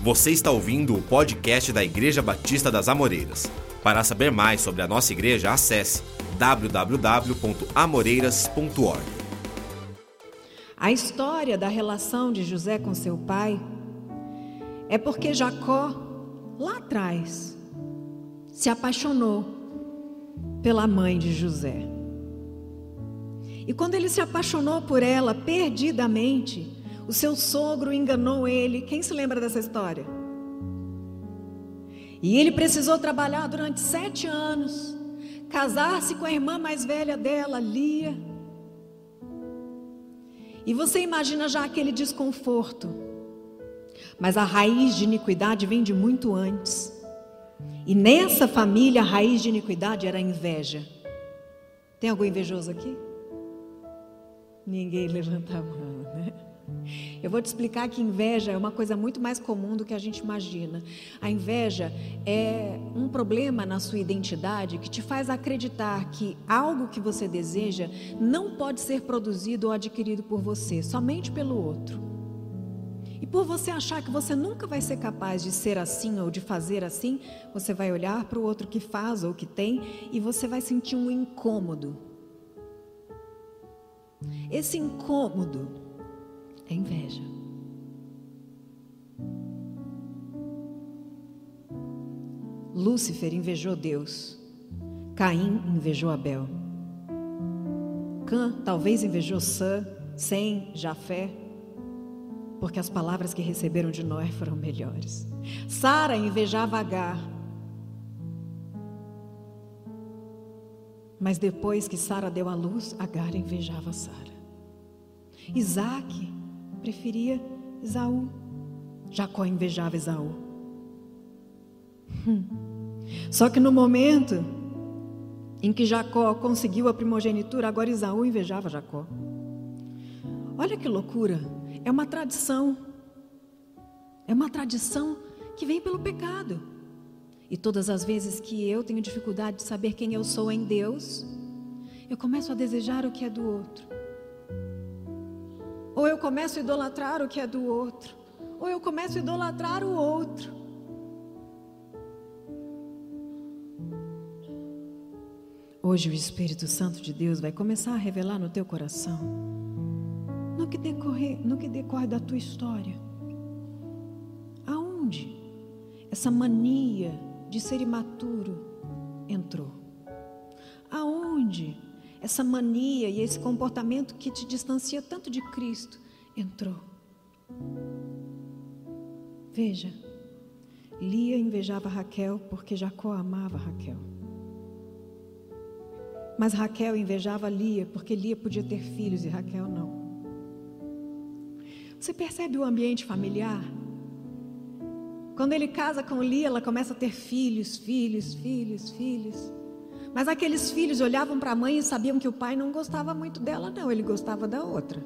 Você está ouvindo o podcast da Igreja Batista das Amoreiras. Para saber mais sobre a nossa igreja, acesse www.amoreiras.org. A história da relação de José com seu pai é porque Jacó, lá atrás, se apaixonou pela mãe de José. E quando ele se apaixonou por ela perdidamente, o seu sogro enganou ele. Quem se lembra dessa história? E ele precisou trabalhar durante sete anos, casar-se com a irmã mais velha dela, Lia. E você imagina já aquele desconforto. Mas a raiz de iniquidade vem de muito antes. E nessa família a raiz de iniquidade era a inveja. Tem algum invejoso aqui? Ninguém levanta a mão, né? Eu vou te explicar que inveja é uma coisa muito mais comum do que a gente imagina. A inveja é um problema na sua identidade que te faz acreditar que algo que você deseja não pode ser produzido ou adquirido por você, somente pelo outro. E por você achar que você nunca vai ser capaz de ser assim ou de fazer assim, você vai olhar para o outro que faz ou que tem e você vai sentir um incômodo. Esse incômodo é inveja. Lúcifer invejou Deus. Caim invejou Abel. Cã talvez invejou Sã, Sem, Jafé, porque as palavras que receberam de Noé foram melhores. Sara invejava Agar. Mas depois que Sara deu à luz, Agar invejava Sara. Isaac preferia Esaú. Jacó invejava Esaú. Hum. Só que no momento em que Jacó conseguiu a primogenitura, agora Esaú invejava Jacó. Olha que loucura! É uma tradição. É uma tradição que vem pelo pecado. E todas as vezes que eu tenho dificuldade de saber quem eu sou em Deus, eu começo a desejar o que é do outro. Ou eu começo a idolatrar o que é do outro. Ou eu começo a idolatrar o outro. Hoje o Espírito Santo de Deus vai começar a revelar no teu coração, no que decorre, no que decorre da tua história. Aonde essa mania de ser imaturo entrou? Essa mania e esse comportamento que te distancia tanto de Cristo entrou. Veja, Lia invejava Raquel porque Jacó amava Raquel. Mas Raquel invejava Lia porque Lia podia ter filhos e Raquel não. Você percebe o ambiente familiar? Quando ele casa com Lia, ela começa a ter filhos, filhos, filhos, filhos. Mas aqueles filhos olhavam para a mãe e sabiam que o pai não gostava muito dela, não, ele gostava da outra.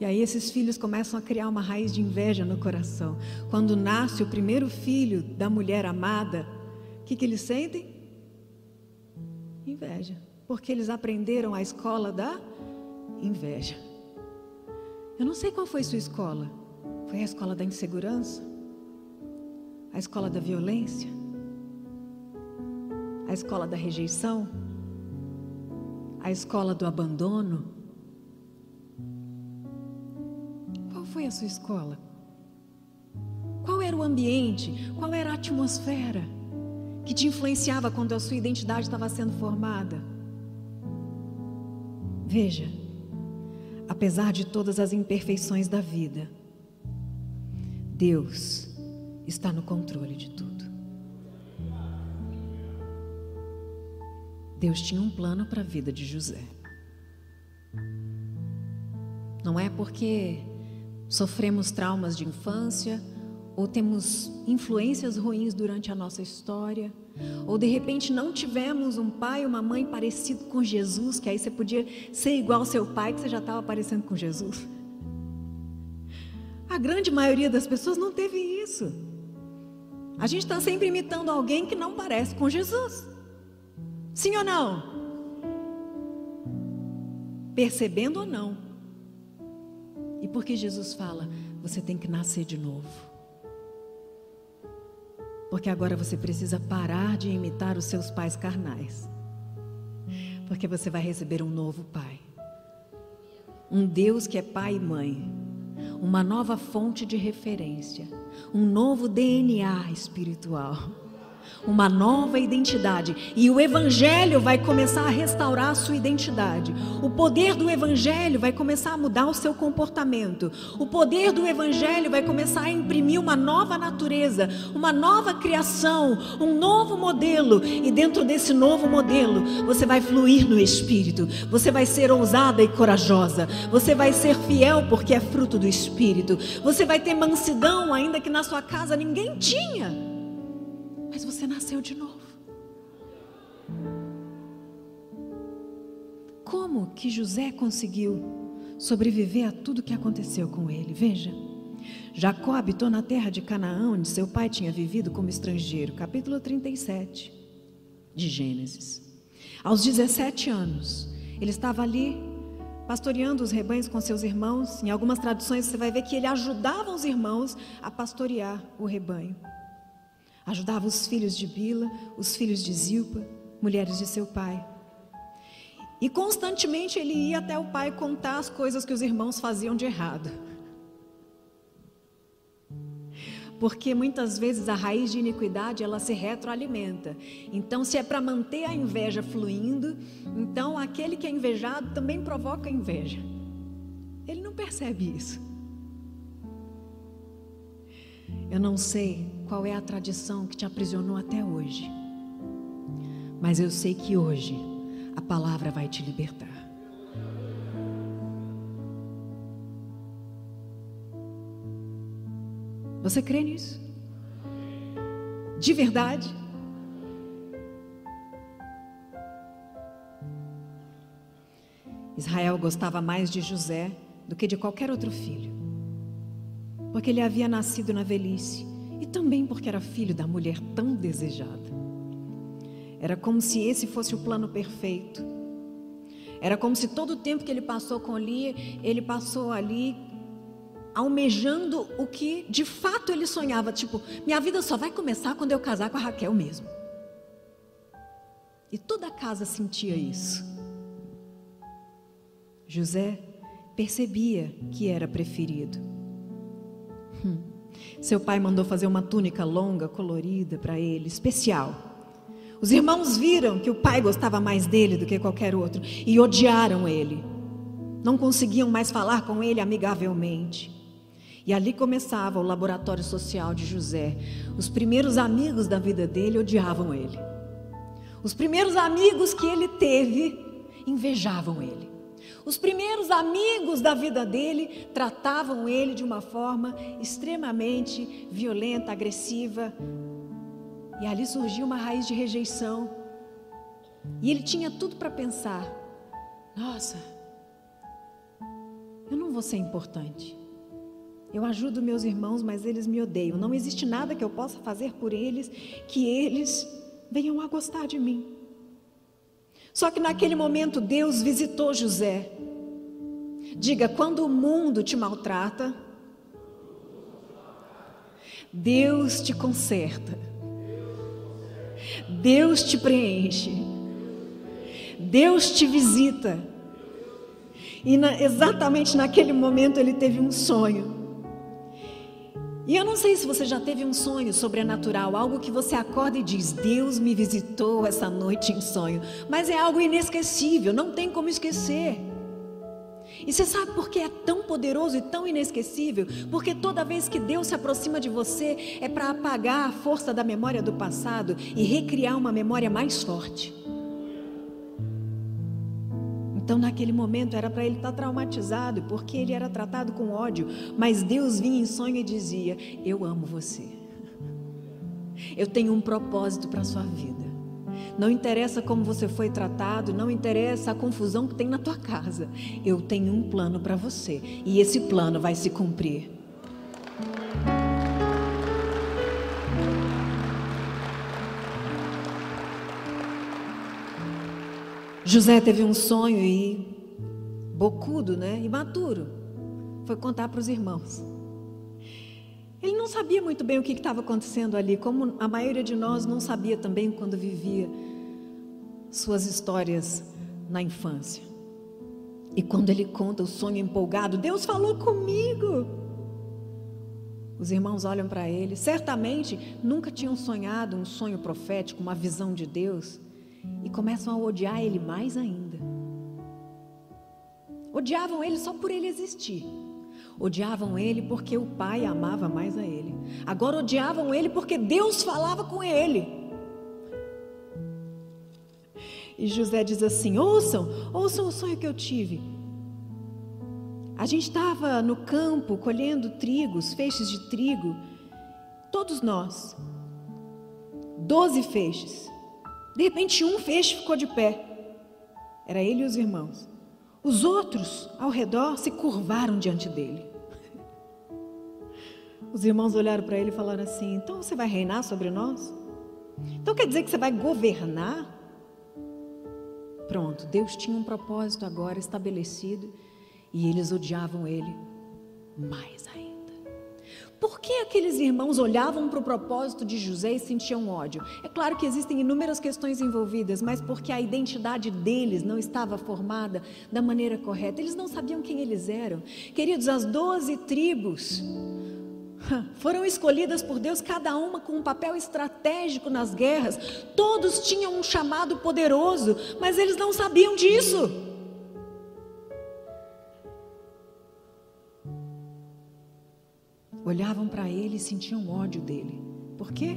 E aí esses filhos começam a criar uma raiz de inveja no coração. Quando nasce o primeiro filho da mulher amada, o que, que eles sentem? Inveja. Porque eles aprenderam a escola da inveja. Eu não sei qual foi sua escola. Foi a escola da insegurança? A escola da violência? A escola da rejeição, a escola do abandono? Qual foi a sua escola? Qual era o ambiente? Qual era a atmosfera que te influenciava quando a sua identidade estava sendo formada? Veja, apesar de todas as imperfeições da vida, Deus está no controle de tudo. Deus tinha um plano para a vida de José. Não é porque sofremos traumas de infância, ou temos influências ruins durante a nossa história, ou de repente não tivemos um pai ou uma mãe parecido com Jesus, que aí você podia ser igual ao seu pai, que você já estava parecendo com Jesus. A grande maioria das pessoas não teve isso. A gente está sempre imitando alguém que não parece com Jesus. Sim ou não? Percebendo ou não? E porque Jesus fala, você tem que nascer de novo. Porque agora você precisa parar de imitar os seus pais carnais. Porque você vai receber um novo pai. Um Deus que é pai e mãe. Uma nova fonte de referência. Um novo DNA espiritual uma nova identidade. E o Evangelho vai começar a restaurar a sua identidade. O poder do Evangelho vai começar a mudar o seu comportamento. O poder do Evangelho vai começar a imprimir uma nova natureza, uma nova criação, um novo modelo. E dentro desse novo modelo, você vai fluir no Espírito. Você vai ser ousada e corajosa. Você vai ser fiel porque é fruto do Espírito. Você vai ter mansidão, ainda que na sua casa ninguém tinha mas você nasceu de novo. Como que José conseguiu sobreviver a tudo que aconteceu com ele? Veja. Jacó habitou na terra de Canaã, onde seu pai tinha vivido como estrangeiro. Capítulo 37 de Gênesis. Aos 17 anos, ele estava ali pastoreando os rebanhos com seus irmãos. Em algumas traduções você vai ver que ele ajudava os irmãos a pastorear o rebanho. Ajudava os filhos de Bila, os filhos de Zilpa, mulheres de seu pai. E constantemente ele ia até o pai contar as coisas que os irmãos faziam de errado. Porque muitas vezes a raiz de iniquidade ela se retroalimenta. Então, se é para manter a inveja fluindo, então aquele que é invejado também provoca inveja. Ele não percebe isso. Eu não sei qual é a tradição que te aprisionou até hoje. Mas eu sei que hoje a palavra vai te libertar. Você crê nisso? De verdade? Israel gostava mais de José do que de qualquer outro filho, porque ele havia nascido na velhice e também porque era filho da mulher tão desejada. Era como se esse fosse o plano perfeito. Era como se todo o tempo que ele passou com Lia, ele passou ali almejando o que de fato ele sonhava, tipo, minha vida só vai começar quando eu casar com a Raquel mesmo. E toda a casa sentia isso. José percebia que era preferido. Hum. Seu pai mandou fazer uma túnica longa, colorida para ele, especial. Os irmãos viram que o pai gostava mais dele do que qualquer outro e odiaram ele. Não conseguiam mais falar com ele amigavelmente. E ali começava o laboratório social de José. Os primeiros amigos da vida dele odiavam ele. Os primeiros amigos que ele teve invejavam ele. Os primeiros amigos da vida dele tratavam ele de uma forma extremamente violenta, agressiva. E ali surgiu uma raiz de rejeição. E ele tinha tudo para pensar: nossa, eu não vou ser importante. Eu ajudo meus irmãos, mas eles me odeiam. Não existe nada que eu possa fazer por eles que eles venham a gostar de mim. Só que naquele momento Deus visitou José. Diga, quando o mundo te maltrata, Deus te conserta. Deus te preenche. Deus te visita. E na, exatamente naquele momento ele teve um sonho. E eu não sei se você já teve um sonho sobrenatural, algo que você acorda e diz: Deus me visitou essa noite em sonho. Mas é algo inesquecível, não tem como esquecer. E você sabe por que é tão poderoso e tão inesquecível? Porque toda vez que Deus se aproxima de você, é para apagar a força da memória do passado e recriar uma memória mais forte. Então, naquele momento, era para ele estar tá traumatizado, porque ele era tratado com ódio. Mas Deus vinha em sonho e dizia: Eu amo você. Eu tenho um propósito para a sua vida. Não interessa como você foi tratado, não interessa a confusão que tem na tua casa. Eu tenho um plano para você e esse plano vai se cumprir. José teve um sonho e bocudo, né? Imaturo. Foi contar para os irmãos. Ele não sabia muito bem o que estava acontecendo ali, como a maioria de nós não sabia também quando vivia suas histórias na infância. E quando ele conta o sonho empolgado, Deus falou comigo. Os irmãos olham para ele, certamente nunca tinham sonhado um sonho profético, uma visão de Deus, e começam a odiar ele mais ainda. Odiavam ele só por ele existir. Odiavam ele porque o pai amava mais a ele. Agora odiavam ele porque Deus falava com ele. E José diz assim: ouçam, ouçam o sonho que eu tive. A gente estava no campo colhendo trigos, feixes de trigo, todos nós, doze feixes. De repente, um feixe ficou de pé. Era ele e os irmãos. Os outros ao redor se curvaram diante dele. Os irmãos olharam para ele e falaram assim: Então você vai reinar sobre nós? Então quer dizer que você vai governar? Pronto, Deus tinha um propósito agora estabelecido e eles odiavam ele mais ainda. Por que aqueles irmãos olhavam para o propósito de José e sentiam ódio? É claro que existem inúmeras questões envolvidas, mas porque a identidade deles não estava formada da maneira correta. Eles não sabiam quem eles eram. Queridos, as doze tribos foram escolhidas por Deus, cada uma com um papel estratégico nas guerras. Todos tinham um chamado poderoso, mas eles não sabiam disso. Olhavam para ele e sentiam ódio dele. Por quê?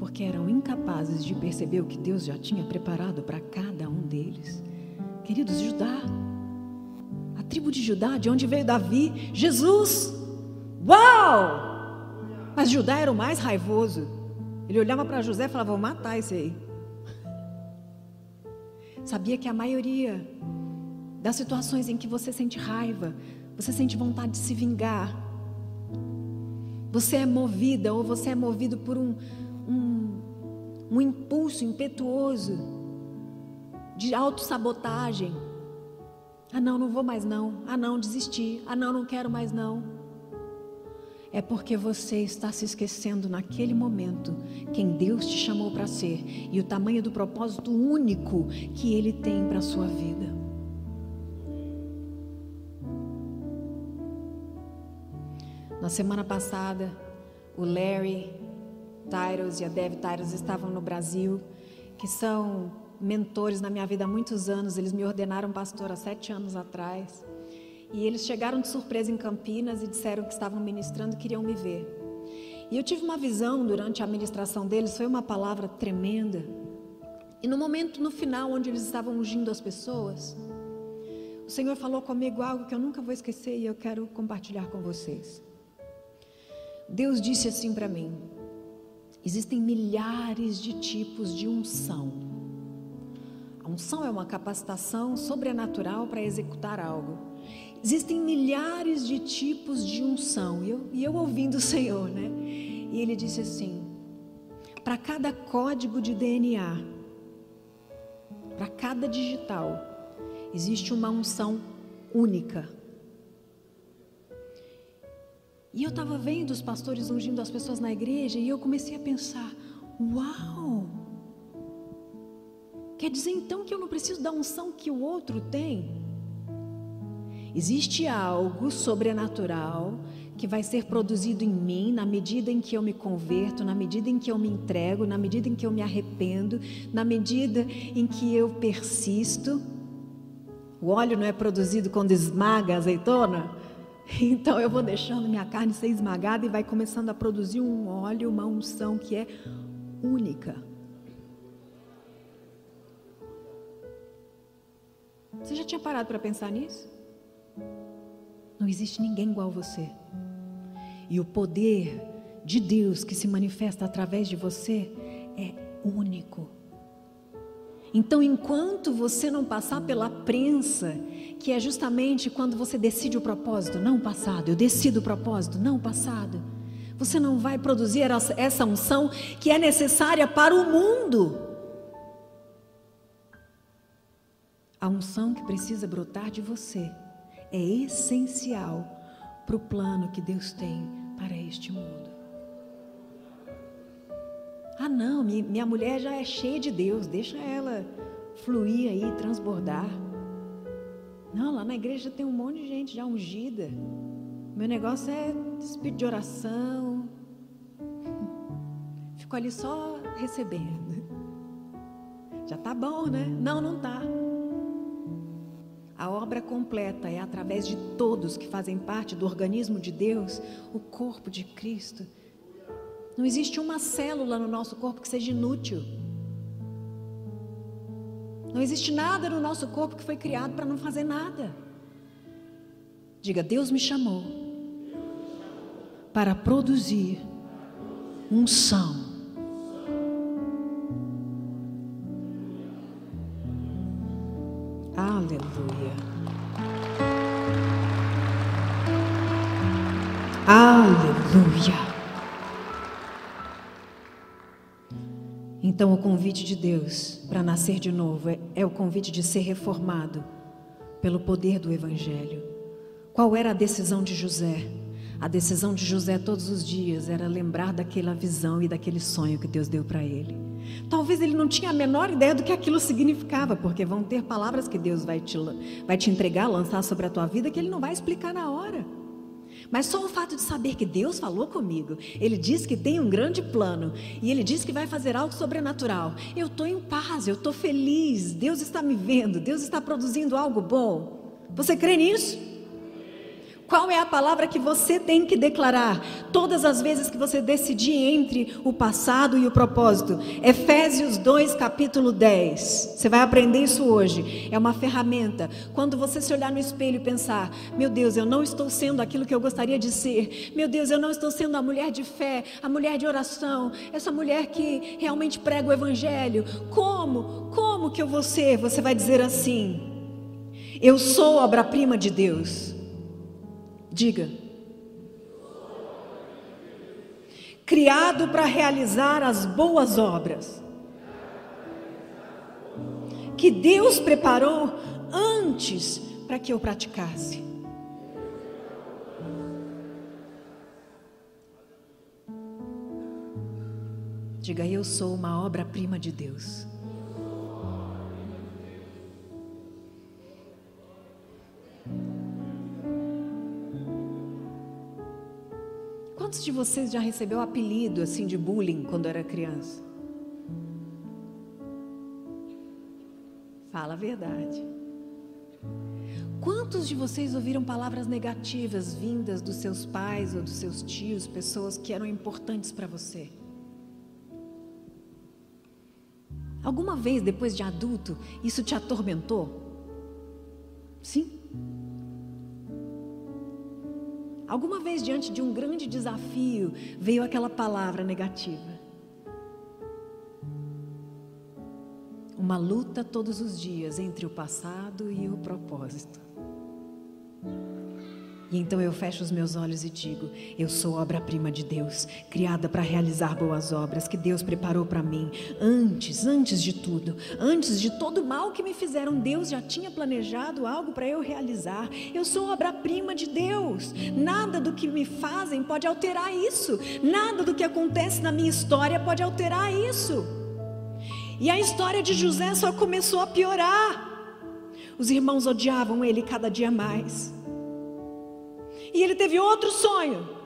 Porque eram incapazes de perceber o que Deus já tinha preparado para cada um deles. Queridos, Judá, a tribo de Judá, de onde veio Davi, Jesus. Uau! Mas Judá era o mais raivoso. Ele olhava para José e falava: Vou matar esse aí. Sabia que a maioria das situações em que você sente raiva, você sente vontade de se vingar, você é movida ou você é movido por um, um, um impulso impetuoso de autossabotagem. Ah, não, não vou mais não. Ah, não, desisti. Ah, não, não quero mais não é porque você está se esquecendo naquele momento quem Deus te chamou para ser e o tamanho do propósito único que Ele tem para a sua vida. Na semana passada, o Larry Tyros e a Dev Tyros estavam no Brasil, que são mentores na minha vida há muitos anos. Eles me ordenaram pastor há sete anos atrás. E eles chegaram de surpresa em Campinas e disseram que estavam ministrando e queriam me ver. E eu tive uma visão durante a ministração deles, foi uma palavra tremenda. E no momento, no final, onde eles estavam ungindo as pessoas, o Senhor falou comigo algo que eu nunca vou esquecer e eu quero compartilhar com vocês. Deus disse assim para mim: existem milhares de tipos de unção. A unção é uma capacitação sobrenatural para executar algo. Existem milhares de tipos de unção. E eu, e eu ouvindo o Senhor, né? E ele disse assim: para cada código de DNA, para cada digital, existe uma unção única. E eu estava vendo os pastores ungindo as pessoas na igreja e eu comecei a pensar: uau! Quer dizer então que eu não preciso da unção que o outro tem? Existe algo sobrenatural que vai ser produzido em mim na medida em que eu me converto, na medida em que eu me entrego, na medida em que eu me arrependo, na medida em que eu persisto. O óleo não é produzido quando esmaga a azeitona? Então eu vou deixando minha carne ser esmagada e vai começando a produzir um óleo, uma unção que é única. Você já tinha parado para pensar nisso? Não existe ninguém igual a você. E o poder de Deus que se manifesta através de você é único. Então, enquanto você não passar pela prensa, que é justamente quando você decide o propósito, não o passado, eu decido o propósito, não o passado, você não vai produzir essa unção que é necessária para o mundo. A unção que precisa brotar de você é essencial para o plano que Deus tem para este mundo. Ah, não, minha mulher já é cheia de Deus, deixa ela fluir aí, transbordar. Não, lá na igreja tem um monte de gente já ungida. Meu negócio é espírito de oração. Fico ali só recebendo. Já tá bom, né? Não, não tá. A obra completa é através de todos que fazem parte do organismo de Deus, o corpo de Cristo. Não existe uma célula no nosso corpo que seja inútil. Não existe nada no nosso corpo que foi criado para não fazer nada. Diga, Deus me chamou para produzir unção. Aleluia. Aleluia. Então, o convite de Deus para nascer de novo é, é, o convite de ser reformado pelo poder do Evangelho. Qual era a decisão de José? A decisão de José todos os dias era lembrar daquela visão e daquele sonho que Deus deu para ele. Talvez ele não tinha a menor ideia do que aquilo significava, porque vão ter palavras que Deus vai te, vai te entregar, lançar sobre a tua vida, que Ele não vai explicar na hora. Mas só o fato de saber que Deus falou comigo, Ele diz que tem um grande plano e Ele diz que vai fazer algo sobrenatural. Eu estou em paz, eu estou feliz. Deus está me vendo, Deus está produzindo algo bom. Você crê nisso? Qual é a palavra que você tem que declarar todas as vezes que você decidir entre o passado e o propósito? Efésios 2, capítulo 10. Você vai aprender isso hoje. É uma ferramenta. Quando você se olhar no espelho e pensar: Meu Deus, eu não estou sendo aquilo que eu gostaria de ser. Meu Deus, eu não estou sendo a mulher de fé, a mulher de oração, essa mulher que realmente prega o Evangelho. Como? Como que eu vou ser? Você vai dizer assim: Eu sou obra-prima de Deus. Diga. Criado para realizar as boas obras que Deus preparou antes para que eu praticasse. Diga, eu sou uma obra-prima de Deus. Quantos de vocês já recebeu apelido assim de bullying quando era criança? Fala a verdade. Quantos de vocês ouviram palavras negativas vindas dos seus pais ou dos seus tios, pessoas que eram importantes para você? Alguma vez depois de adulto isso te atormentou? Sim? Alguma vez, diante de um grande desafio, veio aquela palavra negativa? Uma luta todos os dias entre o passado e o propósito. E então eu fecho os meus olhos e digo: Eu sou obra-prima de Deus, criada para realizar boas obras que Deus preparou para mim. Antes, antes de tudo, antes de todo mal que me fizeram, Deus já tinha planejado algo para eu realizar. Eu sou obra-prima de Deus. Nada do que me fazem pode alterar isso. Nada do que acontece na minha história pode alterar isso. E a história de José só começou a piorar. Os irmãos odiavam ele cada dia mais. E ele teve outro sonho.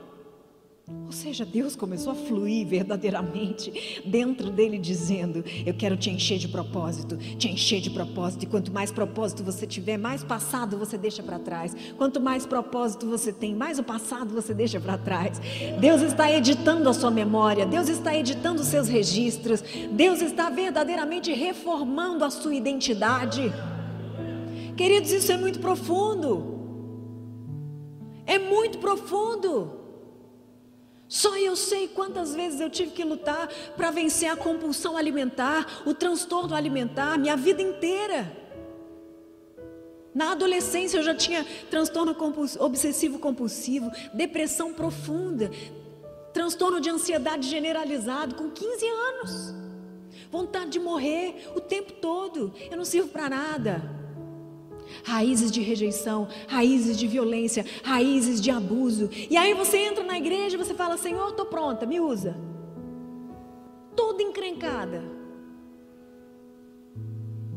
Ou seja, Deus começou a fluir verdadeiramente dentro dele, dizendo: Eu quero te encher de propósito, te encher de propósito. E quanto mais propósito você tiver, mais passado você deixa para trás. Quanto mais propósito você tem, mais o passado você deixa para trás. Deus está editando a sua memória, Deus está editando os seus registros, Deus está verdadeiramente reformando a sua identidade. Queridos, isso é muito profundo. É muito profundo. Só eu sei quantas vezes eu tive que lutar para vencer a compulsão alimentar, o transtorno alimentar, minha vida inteira. Na adolescência eu já tinha transtorno obsessivo compulsivo, depressão profunda, transtorno de ansiedade generalizado com 15 anos. Vontade de morrer o tempo todo. Eu não sirvo para nada raízes de rejeição, raízes de violência, raízes de abuso. E aí você entra na igreja e você fala: Senhor, estou pronta, me usa. toda encrencada.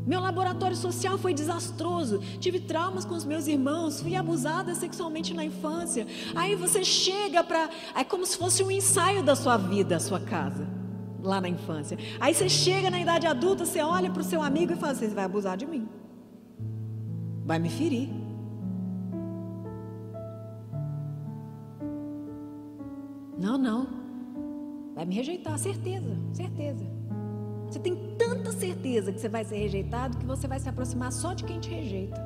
Meu laboratório social foi desastroso. Tive traumas com os meus irmãos. Fui abusada sexualmente na infância. Aí você chega para. É como se fosse um ensaio da sua vida, a sua casa, lá na infância. Aí você chega na idade adulta, você olha para o seu amigo e fala: Você vai abusar de mim. Vai me ferir. Não, não. Vai me rejeitar, certeza, certeza. Você tem tanta certeza que você vai ser rejeitado que você vai se aproximar só de quem te rejeita.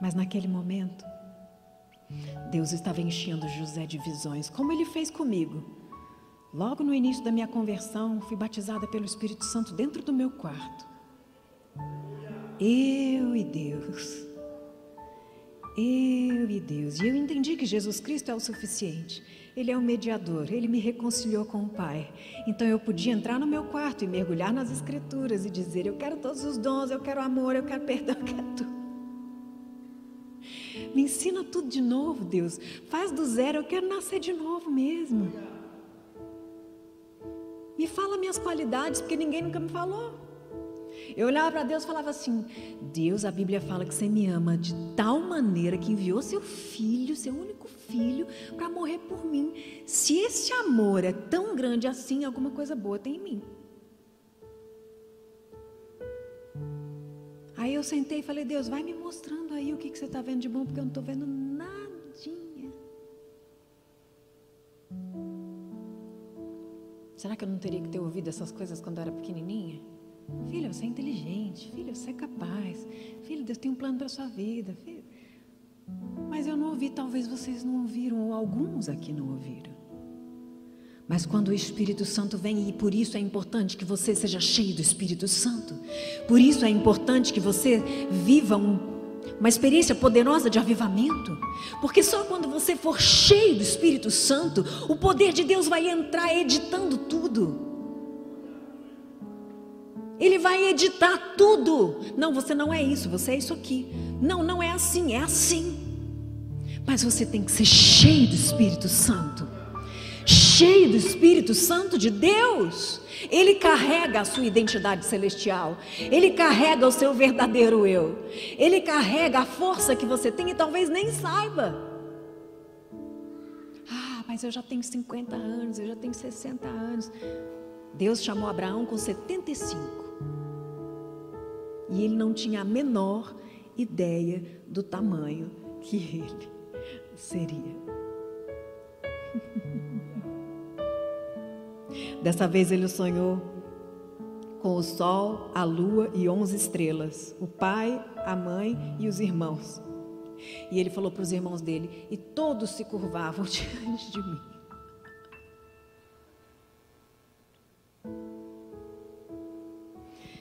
Mas naquele momento, Deus estava enchendo José de visões, como ele fez comigo. Logo no início da minha conversão, fui batizada pelo Espírito Santo dentro do meu quarto. Eu e Deus. Eu e Deus. E eu entendi que Jesus Cristo é o suficiente. Ele é o mediador, ele me reconciliou com o Pai. Então eu podia entrar no meu quarto e mergulhar nas Escrituras e dizer: Eu quero todos os dons, eu quero amor, eu quero perdão, eu quero tudo. Me ensina tudo de novo, Deus. Faz do zero, eu quero nascer de novo mesmo. Me fala minhas qualidades, porque ninguém nunca me falou. Eu olhava para Deus e falava assim: Deus, a Bíblia fala que você me ama de tal maneira que enviou seu filho, seu único filho, para morrer por mim. Se esse amor é tão grande assim, alguma coisa boa tem em mim. Aí eu sentei e falei: Deus, vai me mostrando aí o que, que você está vendo de bom, porque eu não estou vendo nadinha. Será que eu não teria que ter ouvido essas coisas quando eu era pequenininha? Filho, você é inteligente. Filho, você é capaz. Filho, Deus tem um plano para sua vida. Filho. Mas eu não ouvi, talvez vocês não ouviram, ou alguns aqui não ouviram. Mas quando o Espírito Santo vem, e por isso é importante que você seja cheio do Espírito Santo, por isso é importante que você viva um, uma experiência poderosa de avivamento, porque só quando você for cheio do Espírito Santo, o poder de Deus vai entrar editando tudo. Ele vai editar tudo. Não, você não é isso, você é isso aqui. Não, não é assim, é assim. Mas você tem que ser cheio do Espírito Santo. Cheio do Espírito Santo de Deus. Ele carrega a sua identidade celestial. Ele carrega o seu verdadeiro eu. Ele carrega a força que você tem e talvez nem saiba. Ah, mas eu já tenho 50 anos, eu já tenho 60 anos. Deus chamou Abraão com 75. E ele não tinha a menor ideia do tamanho que ele seria. Dessa vez ele sonhou com o sol, a lua e onze estrelas, o pai, a mãe e os irmãos. E ele falou para os irmãos dele: e todos se curvavam diante de mim.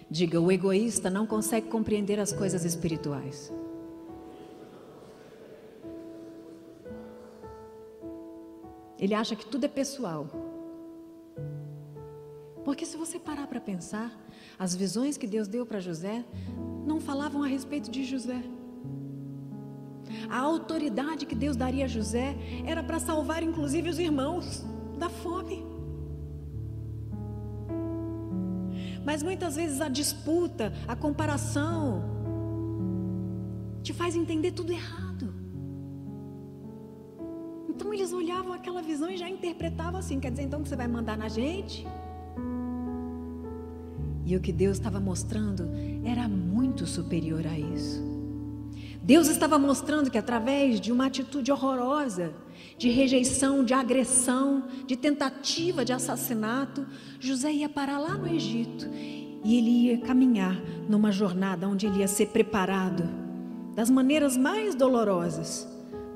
Diga: o egoísta não consegue compreender as coisas espirituais. Ele acha que tudo é pessoal. Porque se você parar para pensar, as visões que Deus deu para José não falavam a respeito de José. A autoridade que Deus daria a José era para salvar inclusive os irmãos da fome. Mas muitas vezes a disputa, a comparação, te faz entender tudo errado. Então eles olhavam aquela visão e já interpretavam assim: quer dizer então que você vai mandar na gente? E o que Deus estava mostrando era muito superior a isso. Deus estava mostrando que através de uma atitude horrorosa, de rejeição, de agressão, de tentativa de assassinato, José ia parar lá no Egito e ele ia caminhar numa jornada onde ele ia ser preparado das maneiras mais dolorosas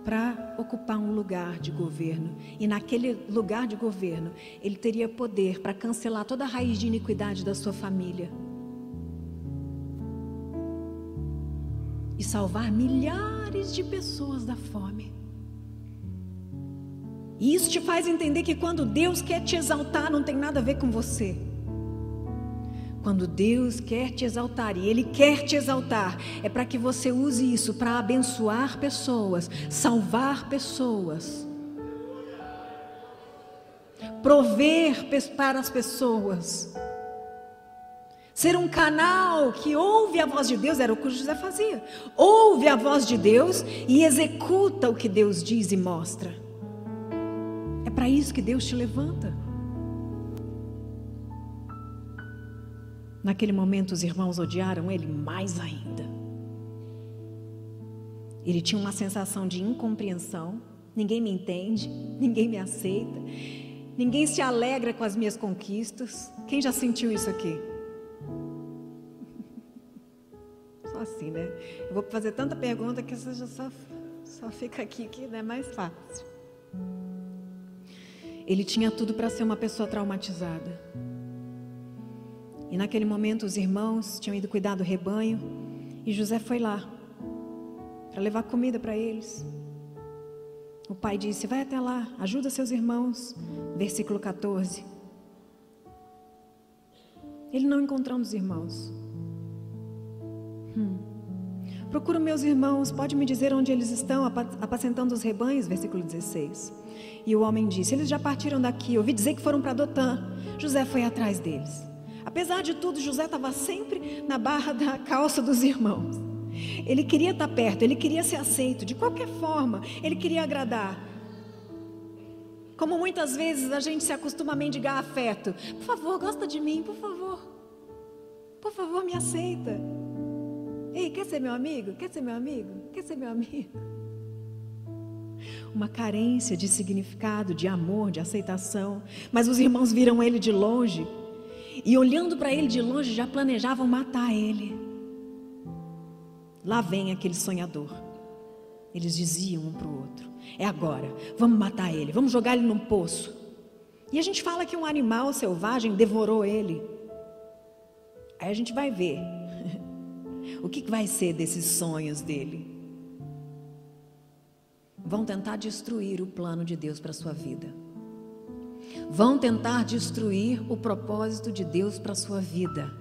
para ocupar um lugar de governo. E naquele lugar de governo, ele teria poder para cancelar toda a raiz de iniquidade da sua família. E salvar milhares de pessoas da fome. E isso te faz entender que quando Deus quer te exaltar, não tem nada a ver com você. Quando Deus quer te exaltar, e Ele quer te exaltar, é para que você use isso para abençoar pessoas, salvar pessoas, prover para as pessoas, ser um canal que ouve a voz de Deus, era o que José fazia, ouve a voz de Deus e executa o que Deus diz e mostra. É para isso que Deus te levanta. Naquele momento, os irmãos odiaram ele mais ainda. Ele tinha uma sensação de incompreensão. Ninguém me entende, ninguém me aceita, ninguém se alegra com as minhas conquistas. Quem já sentiu isso aqui? Só assim, né? Eu vou fazer tanta pergunta que você já só, só fica aqui que é mais fácil. Ele tinha tudo para ser uma pessoa traumatizada. E naquele momento os irmãos tinham ido cuidar do rebanho e José foi lá para levar comida para eles. O pai disse: Vai até lá, ajuda seus irmãos. Versículo 14. Ele não encontrando os irmãos. Hum. Procuro meus irmãos, pode me dizer onde eles estão, apacentando os rebanhos? Versículo 16. E o homem disse: Eles já partiram daqui, ouvi dizer que foram para Dotã. José foi atrás deles. Apesar de tudo, José estava sempre na barra da calça dos irmãos. Ele queria estar perto, ele queria ser aceito, de qualquer forma, ele queria agradar. Como muitas vezes a gente se acostuma a mendigar afeto. Por favor, gosta de mim, por favor. Por favor, me aceita. Ei, quer ser meu amigo? Quer ser meu amigo? Quer ser meu amigo? Uma carência de significado, de amor, de aceitação. Mas os irmãos viram ele de longe e olhando para ele de longe, já planejavam matar ele. Lá vem aquele sonhador. Eles diziam um para o outro: É agora, vamos matar ele, vamos jogar ele num poço. E a gente fala que um animal selvagem devorou ele. Aí a gente vai ver o que vai ser desses sonhos dele. Vão tentar destruir o plano de Deus para a sua vida vão tentar destruir o propósito de Deus para a sua vida.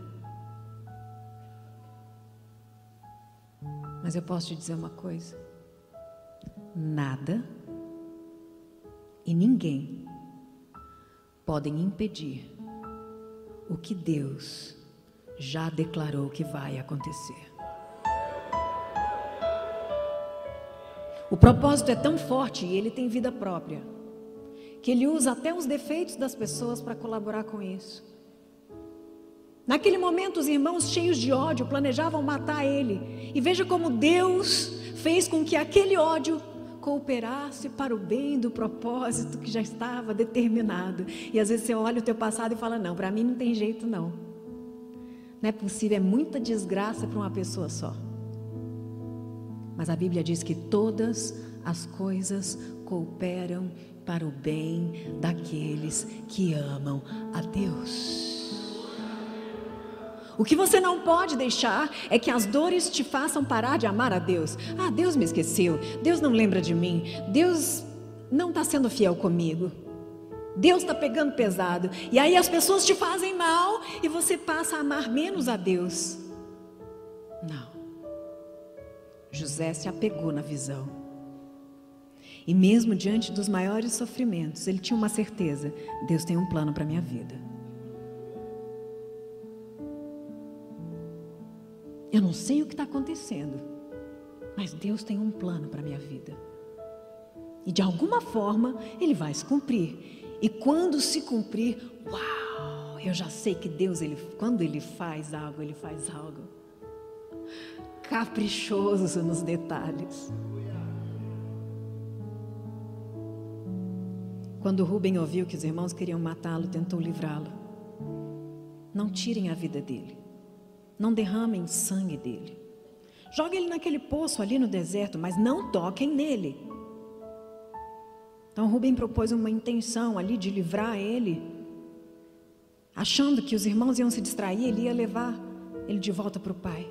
Mas eu posso te dizer uma coisa: nada e ninguém podem impedir o que Deus já declarou que vai acontecer. O propósito é tão forte e ele tem vida própria que ele usa até os defeitos das pessoas para colaborar com isso. Naquele momento, os irmãos cheios de ódio planejavam matar ele. E veja como Deus fez com que aquele ódio cooperasse para o bem do propósito que já estava determinado. E às vezes você olha o teu passado e fala: "Não, para mim não tem jeito não". Não é possível, é muita desgraça para uma pessoa só. Mas a Bíblia diz que todas as coisas cooperam para o bem daqueles que amam a Deus. O que você não pode deixar é que as dores te façam parar de amar a Deus. Ah, Deus me esqueceu, Deus não lembra de mim, Deus não está sendo fiel comigo. Deus está pegando pesado. E aí as pessoas te fazem mal e você passa a amar menos a Deus. Não. José se apegou na visão. E mesmo diante dos maiores sofrimentos, ele tinha uma certeza: Deus tem um plano para a minha vida. Eu não sei o que está acontecendo, mas Deus tem um plano para a minha vida. E de alguma forma ele vai se cumprir. E quando se cumprir, uau, eu já sei que Deus, ele, quando ele faz algo, ele faz algo caprichoso nos detalhes. Quando Rubem ouviu que os irmãos queriam matá-lo, tentou livrá-lo. Não tirem a vida dele. Não derramem sangue dele. Joguem ele naquele poço ali no deserto, mas não toquem nele. Então Rubem propôs uma intenção ali de livrar ele, achando que os irmãos iam se distrair, ele ia levar ele de volta para o pai.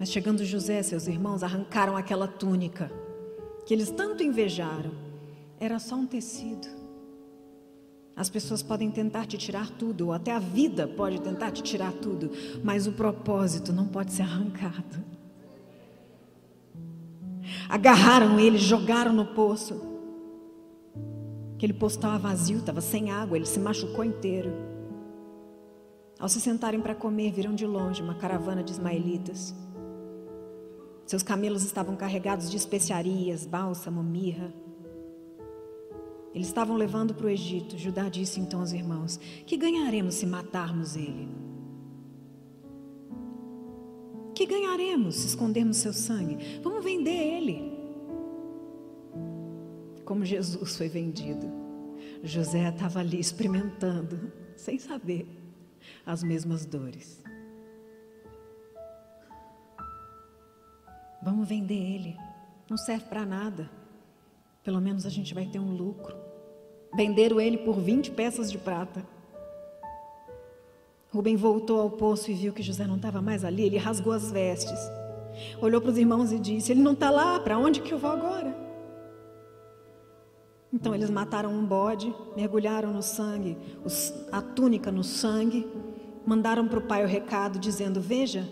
Mas chegando José, seus irmãos arrancaram aquela túnica que eles tanto invejaram. Era só um tecido. As pessoas podem tentar te tirar tudo, ou até a vida pode tentar te tirar tudo, mas o propósito não pode ser arrancado. Agarraram ele, jogaram no poço. Aquele poço estava vazio, estava sem água, ele se machucou inteiro. Ao se sentarem para comer, viram de longe uma caravana de ismaelitas. Seus camelos estavam carregados de especiarias, bálsamo, mirra. Eles estavam levando para o Egito. Judá disse então aos irmãos: Que ganharemos se matarmos ele? Que ganharemos se escondermos seu sangue? Vamos vender ele. Como Jesus foi vendido. José estava ali experimentando, sem saber, as mesmas dores. Vamos vender ele. Não serve para nada. Pelo menos a gente vai ter um lucro. Venderam ele por 20 peças de prata. Rubem voltou ao poço e viu que José não estava mais ali. Ele rasgou as vestes. Olhou para os irmãos e disse: Ele não está lá, para onde que eu vou agora? Então eles mataram um bode, mergulharam no sangue, a túnica no sangue, mandaram para o pai o recado dizendo: Veja,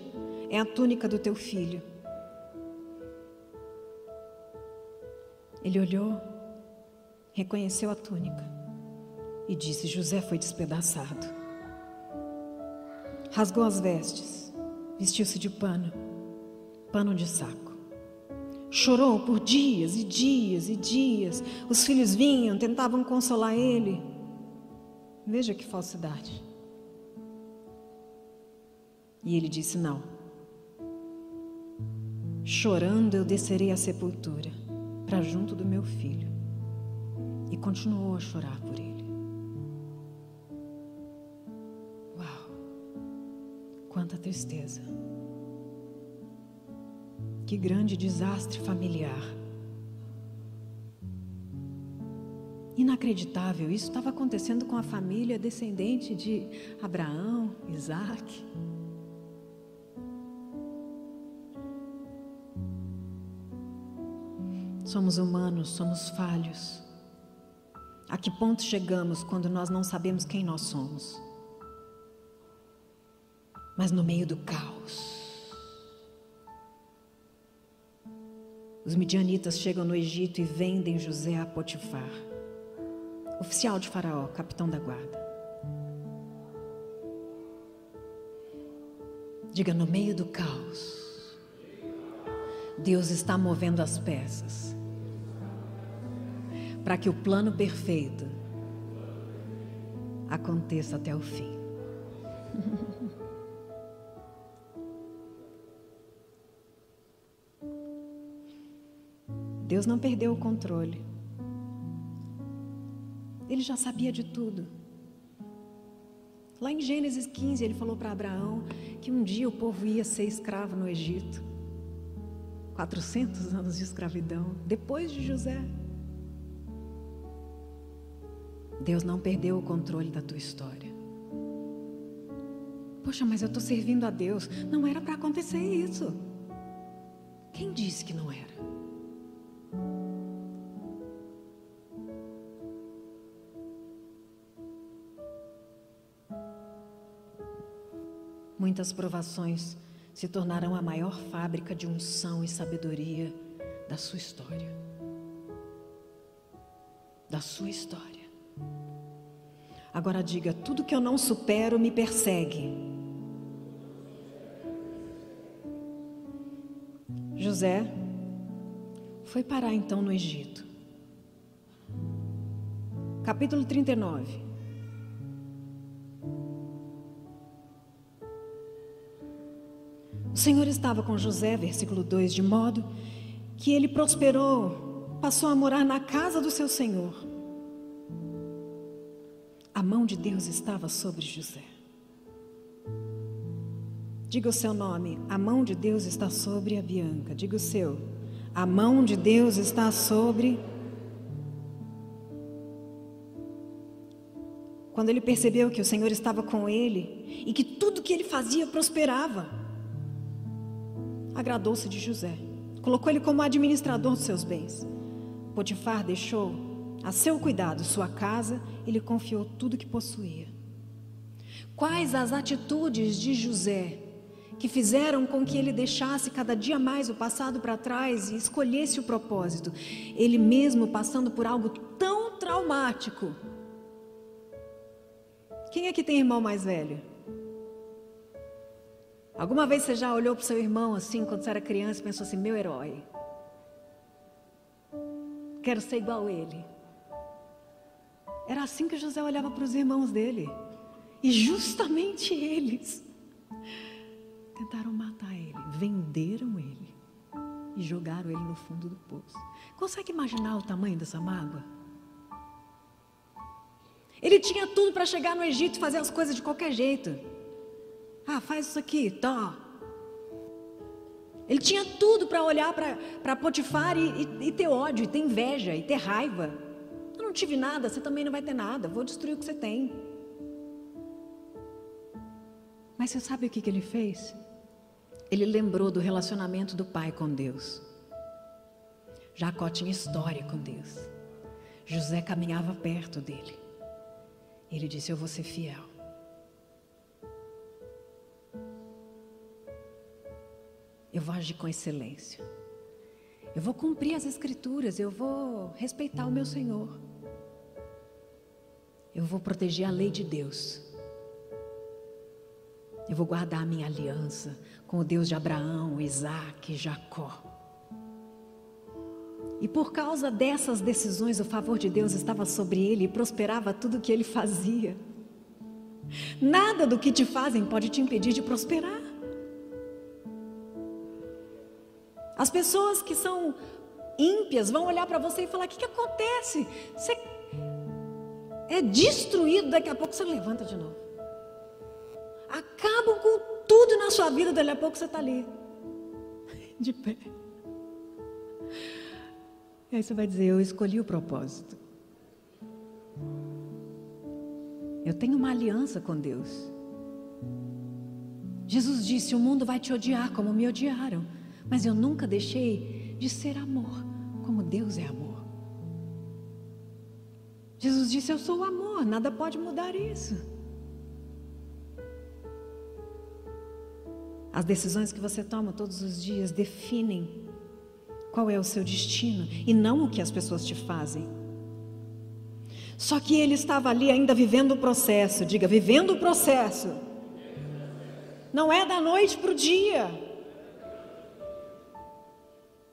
é a túnica do teu filho. Ele olhou, reconheceu a túnica e disse: José foi despedaçado. Rasgou as vestes, vestiu-se de pano, pano de saco. Chorou por dias e dias e dias. Os filhos vinham, tentavam consolar ele. Veja que falsidade. E ele disse: Não. Chorando eu descerei à sepultura para junto do meu filho e continuou a chorar por ele. Uau! Quanta tristeza! Que grande desastre familiar! Inacreditável, isso estava acontecendo com a família descendente de Abraão, Isaac. Somos humanos, somos falhos. A que ponto chegamos quando nós não sabemos quem nós somos? Mas no meio do caos. Os midianitas chegam no Egito e vendem José a Potifar, oficial de Faraó, capitão da guarda. Diga no meio do caos. Deus está movendo as peças para que o plano perfeito aconteça até o fim. Deus não perdeu o controle. Ele já sabia de tudo. Lá em Gênesis 15, ele falou para Abraão que um dia o povo ia ser escravo no Egito. 400 anos de escravidão, depois de José. Deus não perdeu o controle da tua história. Poxa, mas eu estou servindo a Deus. Não era para acontecer isso. Quem disse que não era? Muitas provações se tornarão a maior fábrica de unção e sabedoria da sua história. Da sua história. Agora diga: tudo que eu não supero me persegue. José foi parar então no Egito. Capítulo 39. O Senhor estava com José, versículo 2, de modo que ele prosperou, passou a morar na casa do seu Senhor. A mão de Deus estava sobre José. Diga o seu nome, a mão de Deus está sobre a Bianca. Diga o seu, a mão de Deus está sobre. Quando ele percebeu que o Senhor estava com ele e que tudo que ele fazia prosperava, agradou-se de José, colocou ele como administrador dos seus bens. Potifar deixou a seu cuidado sua casa e lhe confiou tudo que possuía. Quais as atitudes de José que fizeram com que ele deixasse cada dia mais o passado para trás e escolhesse o propósito, ele mesmo passando por algo tão traumático. Quem é que tem irmão mais velho? Alguma vez você já olhou para o seu irmão assim, quando você era criança, e pensou assim: meu herói? Quero ser igual a ele. Era assim que José olhava para os irmãos dele. E justamente eles tentaram matar ele, venderam ele e jogaram ele no fundo do poço. Consegue imaginar o tamanho dessa mágoa? Ele tinha tudo para chegar no Egito e fazer as coisas de qualquer jeito. Ah, faz isso aqui, tó. Ele tinha tudo para olhar para Potifar e, e, e, ter ódio, e ter inveja, e ter raiva. Tive nada, você também não vai ter nada. Vou destruir o que você tem. Mas você sabe o que, que ele fez? Ele lembrou do relacionamento do pai com Deus. Jacó tinha história com Deus. José caminhava perto dele. Ele disse: Eu vou ser fiel. Eu vou agir com excelência. Eu vou cumprir as escrituras. Eu vou respeitar o meu Senhor. Eu vou proteger a lei de Deus. Eu vou guardar a minha aliança com o Deus de Abraão, Isaac e Jacó. E por causa dessas decisões, o favor de Deus estava sobre ele e prosperava tudo o que ele fazia. Nada do que te fazem pode te impedir de prosperar. As pessoas que são ímpias vão olhar para você e falar: o que, que acontece? Você é destruído, daqui a pouco você levanta de novo. Acabam com tudo na sua vida, daqui a pouco você está ali, de pé. E aí você vai dizer: Eu escolhi o propósito. Eu tenho uma aliança com Deus. Jesus disse: O mundo vai te odiar como me odiaram, mas eu nunca deixei de ser amor, como Deus é amor. Jesus disse: Eu sou o amor, nada pode mudar isso. As decisões que você toma todos os dias definem qual é o seu destino e não o que as pessoas te fazem. Só que ele estava ali ainda vivendo o processo, diga, vivendo o processo. Não é da noite para o dia.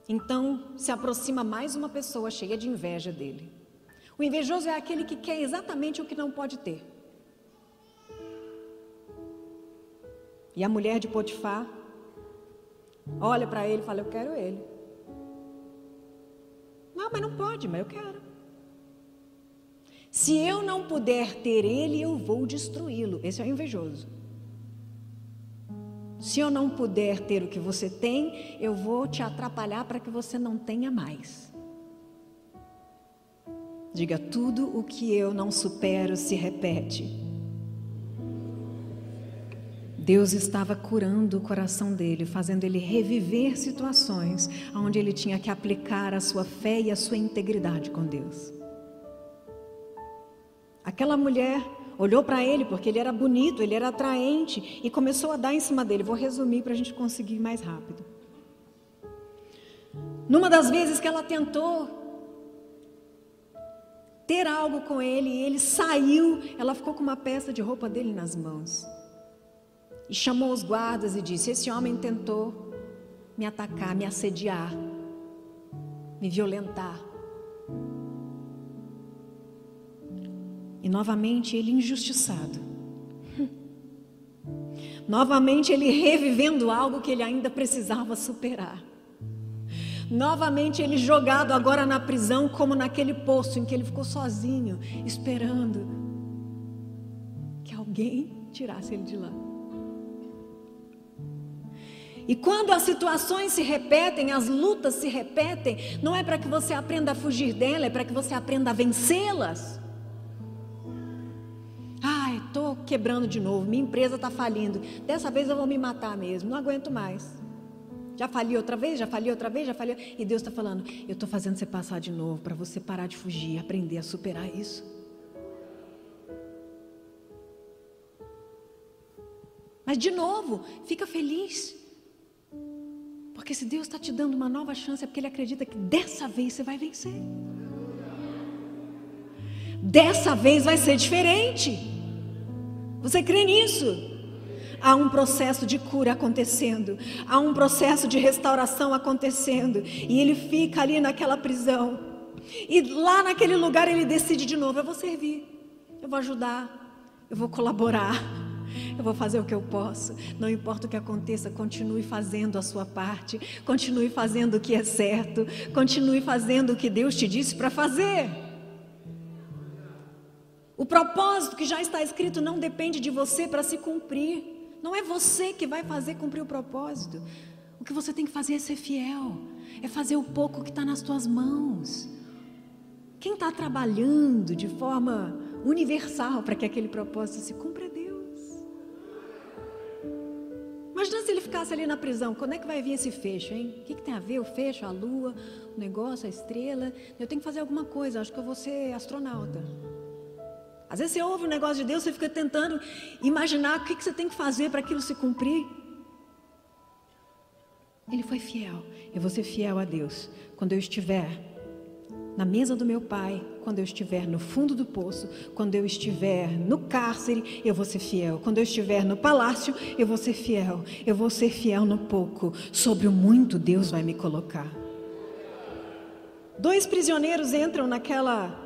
Então se aproxima mais uma pessoa cheia de inveja dele. O invejoso é aquele que quer exatamente o que não pode ter. E a mulher de Potifar olha para ele e fala: Eu quero ele. Não, mas não pode, mas eu quero. Se eu não puder ter ele, eu vou destruí-lo. Esse é o invejoso. Se eu não puder ter o que você tem, eu vou te atrapalhar para que você não tenha mais. Diga: tudo o que eu não supero se repete. Deus estava curando o coração dele, fazendo ele reviver situações onde ele tinha que aplicar a sua fé e a sua integridade com Deus. Aquela mulher olhou para ele porque ele era bonito, ele era atraente e começou a dar em cima dele. Vou resumir para a gente conseguir mais rápido. Numa das vezes que ela tentou ter algo com ele e ele saiu, ela ficou com uma peça de roupa dele nas mãos. E chamou os guardas e disse: Esse homem tentou me atacar, me assediar, me violentar. E novamente ele injustiçado. Novamente ele revivendo algo que ele ainda precisava superar. Novamente ele jogado agora na prisão, como naquele poço em que ele ficou sozinho, esperando que alguém tirasse ele de lá. E quando as situações se repetem, as lutas se repetem, não é para que você aprenda a fugir dela, é para que você aprenda a vencê-las. Ai, estou quebrando de novo, minha empresa está falindo. Dessa vez eu vou me matar mesmo, não aguento mais. Já falhei outra vez, já falhei outra vez, já falhei. E Deus está falando: eu estou fazendo você passar de novo para você parar de fugir, aprender a superar isso. Mas de novo, fica feliz. Porque se Deus está te dando uma nova chance, é porque Ele acredita que dessa vez você vai vencer. Dessa vez vai ser diferente. Você crê nisso? Há um processo de cura acontecendo, há um processo de restauração acontecendo, e ele fica ali naquela prisão. E lá naquele lugar ele decide de novo: eu vou servir, eu vou ajudar, eu vou colaborar, eu vou fazer o que eu posso. Não importa o que aconteça, continue fazendo a sua parte, continue fazendo o que é certo, continue fazendo o que Deus te disse para fazer. O propósito que já está escrito não depende de você para se cumprir. Não é você que vai fazer cumprir o propósito. O que você tem que fazer é ser fiel, é fazer o pouco que está nas tuas mãos. Quem está trabalhando de forma universal para que aquele propósito se cumpra é Deus. Imagina se ele ficasse ali na prisão, quando é que vai vir esse fecho, hein? O que, que tem a ver o fecho, a lua, o negócio, a estrela? Eu tenho que fazer alguma coisa, acho que eu vou ser astronauta. Às vezes você ouve um negócio de Deus, você fica tentando imaginar o que você tem que fazer para aquilo se cumprir. Ele foi fiel. Eu vou ser fiel a Deus. Quando eu estiver na mesa do meu pai, quando eu estiver no fundo do poço, quando eu estiver no cárcere, eu vou ser fiel. Quando eu estiver no palácio, eu vou ser fiel. Eu vou ser fiel no pouco. Sobre o muito, Deus vai me colocar. Dois prisioneiros entram naquela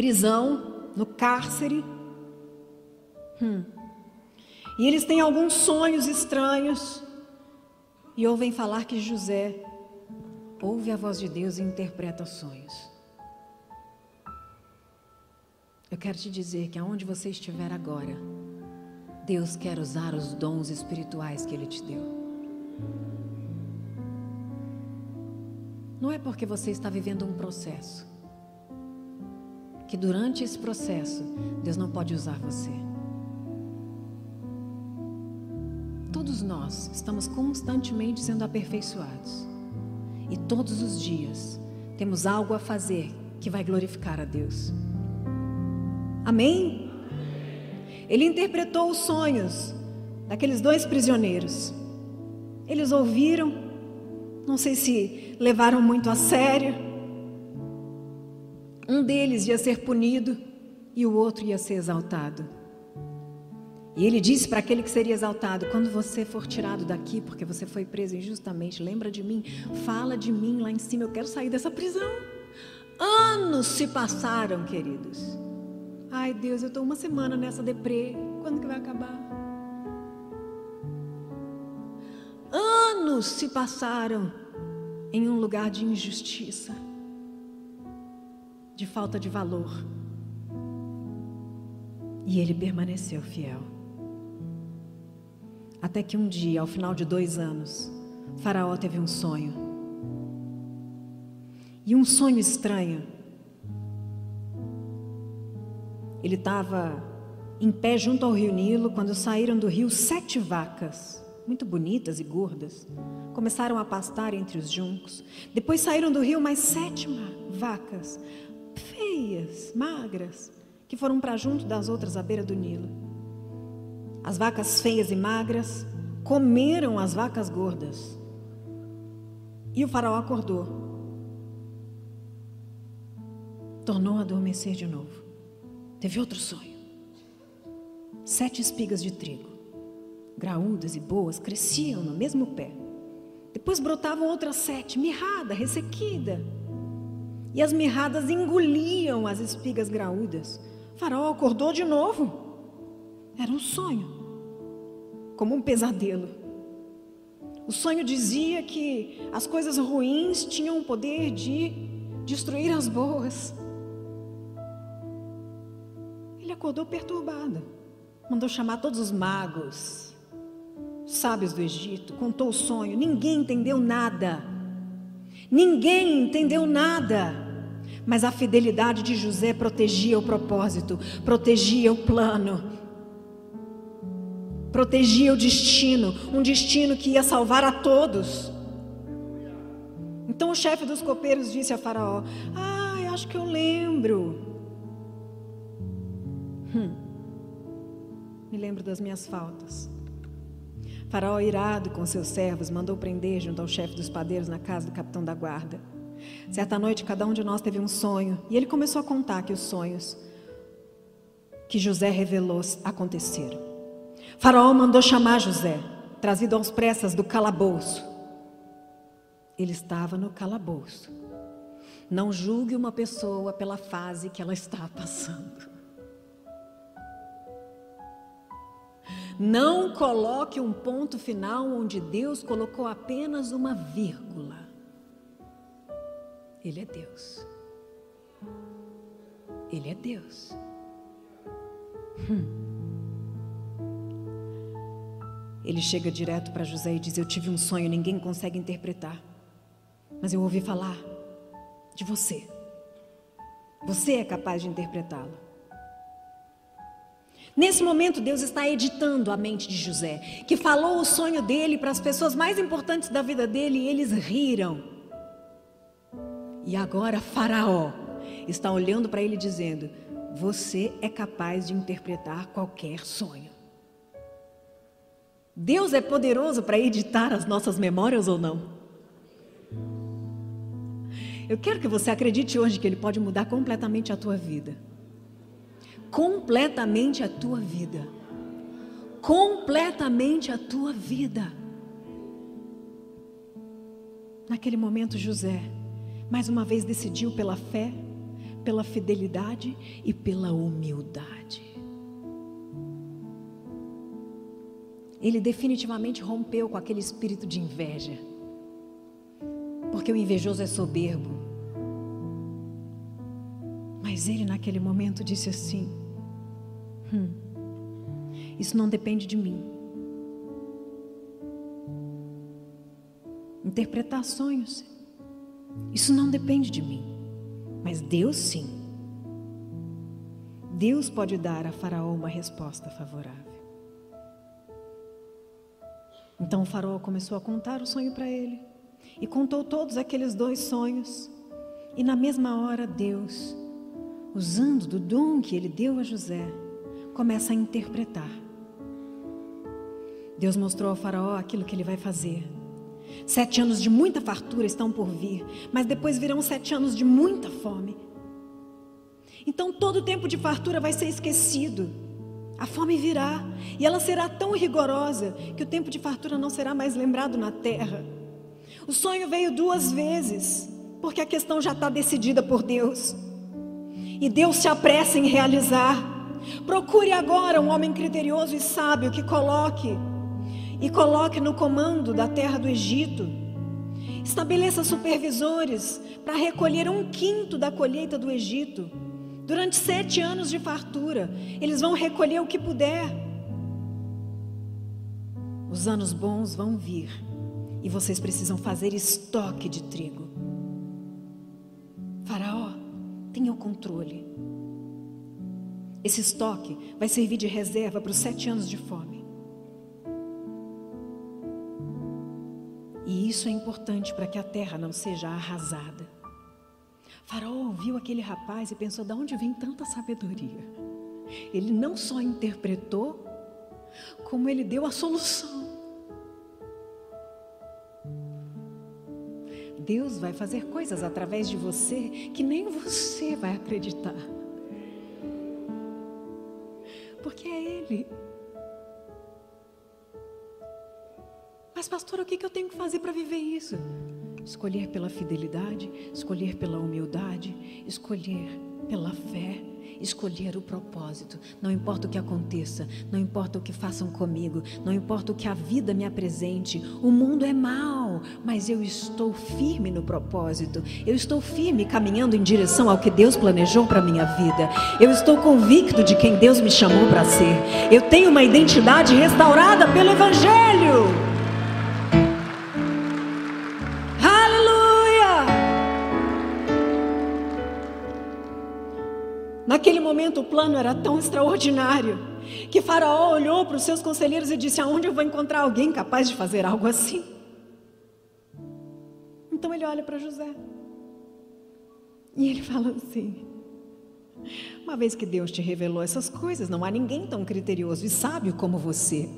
prisão, no cárcere. Hum. E eles têm alguns sonhos estranhos. E ouvem falar que José ouve a voz de Deus e interpreta sonhos. Eu quero te dizer que aonde você estiver agora, Deus quer usar os dons espirituais que Ele te deu. Não é porque você está vivendo um processo que durante esse processo Deus não pode usar você. Todos nós estamos constantemente sendo aperfeiçoados. E todos os dias temos algo a fazer que vai glorificar a Deus. Amém? Ele interpretou os sonhos daqueles dois prisioneiros. Eles ouviram, não sei se levaram muito a sério, um deles ia ser punido e o outro ia ser exaltado. E ele disse para aquele que seria exaltado: quando você for tirado daqui, porque você foi preso injustamente, lembra de mim, fala de mim lá em cima, eu quero sair dessa prisão. Anos se passaram, queridos. Ai Deus, eu estou uma semana nessa deprê, quando que vai acabar? Anos se passaram em um lugar de injustiça de falta de valor. E ele permaneceu fiel. Até que um dia, ao final de dois anos, Faraó teve um sonho. E um sonho estranho. Ele estava em pé junto ao rio Nilo quando saíram do rio sete vacas, muito bonitas e gordas. Começaram a pastar entre os juncos. Depois saíram do rio mais sete vacas, feias, magras, que foram para junto das outras à beira do Nilo. As vacas feias e magras comeram as vacas gordas. E o faraó acordou. Tornou a adormecer de novo. Teve outro sonho. Sete espigas de trigo, graúdas e boas, cresciam no mesmo pé. Depois brotavam outras sete, mirrada, ressequida e as mirradas engoliam as espigas graúdas. O faraó acordou de novo. Era um sonho, como um pesadelo. O sonho dizia que as coisas ruins tinham o poder de destruir as boas. Ele acordou perturbado. Mandou chamar todos os magos, sábios do Egito, contou o sonho. Ninguém entendeu nada. Ninguém entendeu nada. Mas a fidelidade de José protegia o propósito, protegia o plano. protegia o destino, um destino que ia salvar a todos. Então o chefe dos copeiros disse a Faraó: Ah, acho que eu lembro. Hum, me lembro das minhas faltas. Faraó, irado com seus servos, mandou prender junto ao chefe dos padeiros na casa do capitão da guarda. Certa noite, cada um de nós teve um sonho, e ele começou a contar que os sonhos que José revelou aconteceram. Faraó mandou chamar José, trazido aos pressas do calabouço. Ele estava no calabouço. Não julgue uma pessoa pela fase que ela está passando. Não coloque um ponto final onde Deus colocou apenas uma vírgula. Ele é Deus. Ele é Deus. Hum. Ele chega direto para José e diz: Eu tive um sonho, ninguém consegue interpretar. Mas eu ouvi falar de você. Você é capaz de interpretá-lo. Nesse momento, Deus está editando a mente de José, que falou o sonho dele para as pessoas mais importantes da vida dele e eles riram. E agora, Faraó está olhando para ele dizendo: Você é capaz de interpretar qualquer sonho. Deus é poderoso para editar as nossas memórias ou não? Eu quero que você acredite hoje que Ele pode mudar completamente a tua vida. Completamente a tua vida. Completamente a tua vida. Naquele momento, José, mais uma vez decidiu pela fé, pela fidelidade e pela humildade. ele definitivamente rompeu com aquele espírito de inveja. Porque o invejoso é soberbo. Mas ele, naquele momento, disse assim: hum, Isso não depende de mim. Interpretar sonhos, isso não depende de mim. Mas Deus sim. Deus pode dar a Faraó uma resposta favorável. Então o faraó começou a contar o sonho para ele. E contou todos aqueles dois sonhos. E na mesma hora, Deus, usando do dom que ele deu a José, começa a interpretar. Deus mostrou ao Faraó aquilo que ele vai fazer. Sete anos de muita fartura estão por vir, mas depois virão sete anos de muita fome. Então todo o tempo de fartura vai ser esquecido. A fome virá e ela será tão rigorosa que o tempo de fartura não será mais lembrado na terra. O sonho veio duas vezes, porque a questão já está decidida por Deus. E Deus se apressa em realizar. Procure agora um homem criterioso e sábio que coloque e coloque no comando da terra do Egito. Estabeleça supervisores para recolher um quinto da colheita do Egito Durante sete anos de fartura, eles vão recolher o que puder. Os anos bons vão vir e vocês precisam fazer estoque de trigo. Faraó, tenha o controle. Esse estoque vai servir de reserva para os sete anos de fome. E isso é importante para que a terra não seja arrasada. Faraó ouviu aquele rapaz e pensou: de onde vem tanta sabedoria? Ele não só interpretou, como ele deu a solução. Deus vai fazer coisas através de você que nem você vai acreditar. Porque é Ele. Mas, pastor, o que eu tenho que fazer para viver isso? Escolher pela fidelidade, escolher pela humildade, escolher pela fé, escolher o propósito. Não importa o que aconteça, não importa o que façam comigo, não importa o que a vida me apresente. O mundo é mau, mas eu estou firme no propósito. Eu estou firme caminhando em direção ao que Deus planejou para minha vida. Eu estou convicto de quem Deus me chamou para ser. Eu tenho uma identidade restaurada pelo evangelho. Naquele momento o plano era tão extraordinário que Faraó olhou para os seus conselheiros e disse: Aonde eu vou encontrar alguém capaz de fazer algo assim? Então ele olha para José e ele fala assim: Uma vez que Deus te revelou essas coisas, não há ninguém tão criterioso e sábio como você.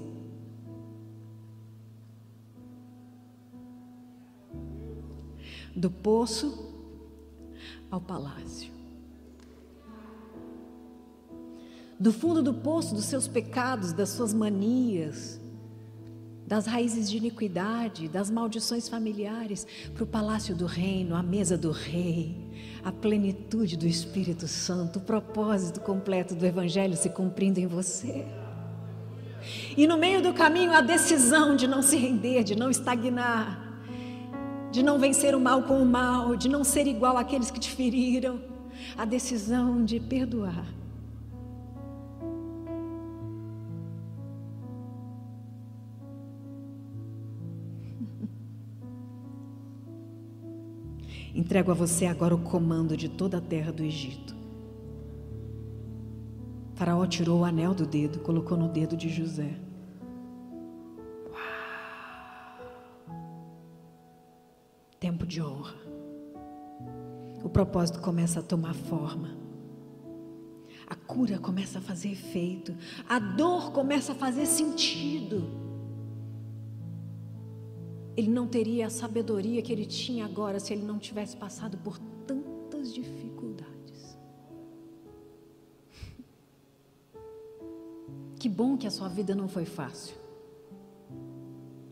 Do poço ao palácio. Do fundo do poço dos seus pecados, das suas manias, das raízes de iniquidade, das maldições familiares, para o palácio do reino, a mesa do rei, a plenitude do Espírito Santo, o propósito completo do Evangelho se cumprindo em você. E no meio do caminho, a decisão de não se render, de não estagnar, de não vencer o mal com o mal, de não ser igual àqueles que te feriram, a decisão de perdoar. Entrego a você agora o comando de toda a terra do Egito. Faraó tirou o anel do dedo, colocou no dedo de José. tempo de honra. O propósito começa a tomar forma. A cura começa a fazer efeito. A dor começa a fazer sentido. Ele não teria a sabedoria que ele tinha agora se ele não tivesse passado por tantas dificuldades. Que bom que a sua vida não foi fácil.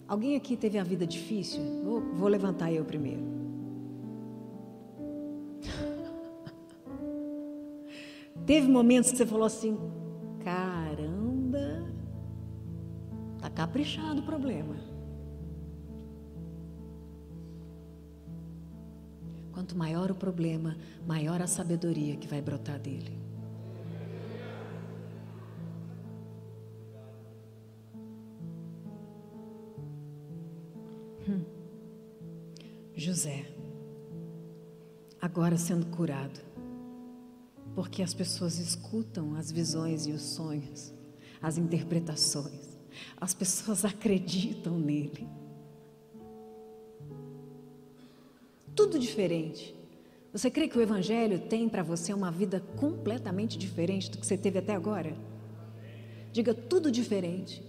Alguém aqui teve a vida difícil? Vou, vou levantar eu primeiro. teve momentos que você falou assim: caramba, tá caprichado o problema. Quanto maior o problema, maior a sabedoria que vai brotar dele. José, agora sendo curado, porque as pessoas escutam as visões e os sonhos, as interpretações, as pessoas acreditam nele. Tudo diferente. Você crê que o Evangelho tem para você uma vida completamente diferente do que você teve até agora? Diga tudo diferente.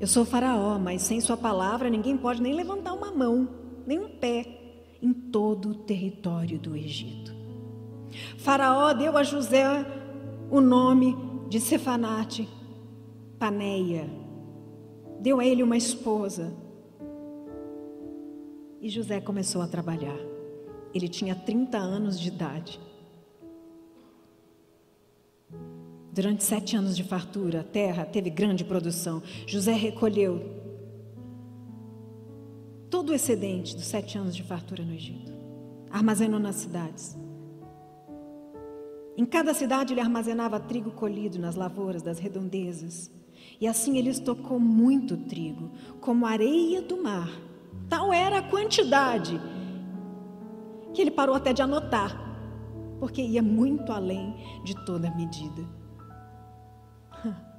Eu sou Faraó, mas sem Sua palavra ninguém pode nem levantar uma mão, nem um pé em todo o território do Egito. Faraó deu a José o nome de Cefanate, Paneia. Deu a ele uma esposa. E José começou a trabalhar. Ele tinha 30 anos de idade. Durante sete anos de fartura, a terra teve grande produção. José recolheu todo o excedente dos sete anos de fartura no Egito, armazenou nas cidades. Em cada cidade ele armazenava trigo colhido nas lavouras das redondezas. E assim ele estocou muito trigo, como areia do mar. Tal era a quantidade que ele parou até de anotar, porque ia muito além de toda medida.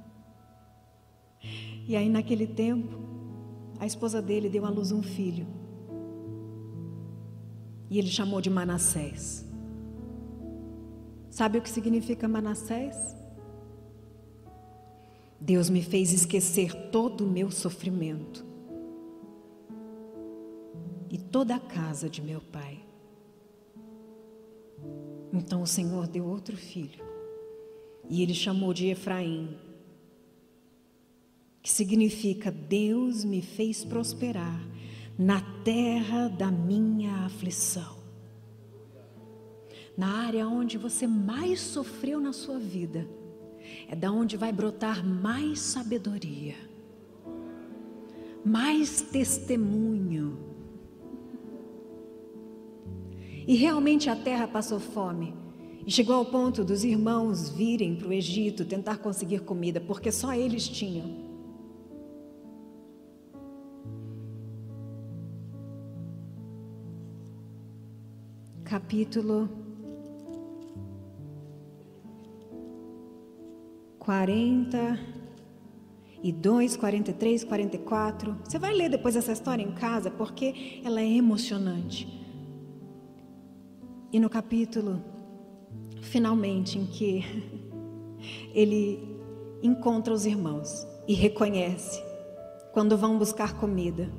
E aí, naquele tempo, a esposa dele deu à luz um filho. E ele chamou de Manassés. Sabe o que significa Manassés? Deus me fez esquecer todo o meu sofrimento e toda a casa de meu pai. Então o Senhor deu outro filho e ele chamou de Efraim, que significa Deus me fez prosperar na terra da minha aflição. Na área onde você mais sofreu na sua vida, é da onde vai brotar mais sabedoria, mais testemunho. E realmente a terra passou fome. E chegou ao ponto dos irmãos virem para o Egito tentar conseguir comida, porque só eles tinham. capítulo 42, 43, 44. Você vai ler depois essa história em casa porque ela é emocionante. E no capítulo, finalmente, em que ele encontra os irmãos e reconhece quando vão buscar comida.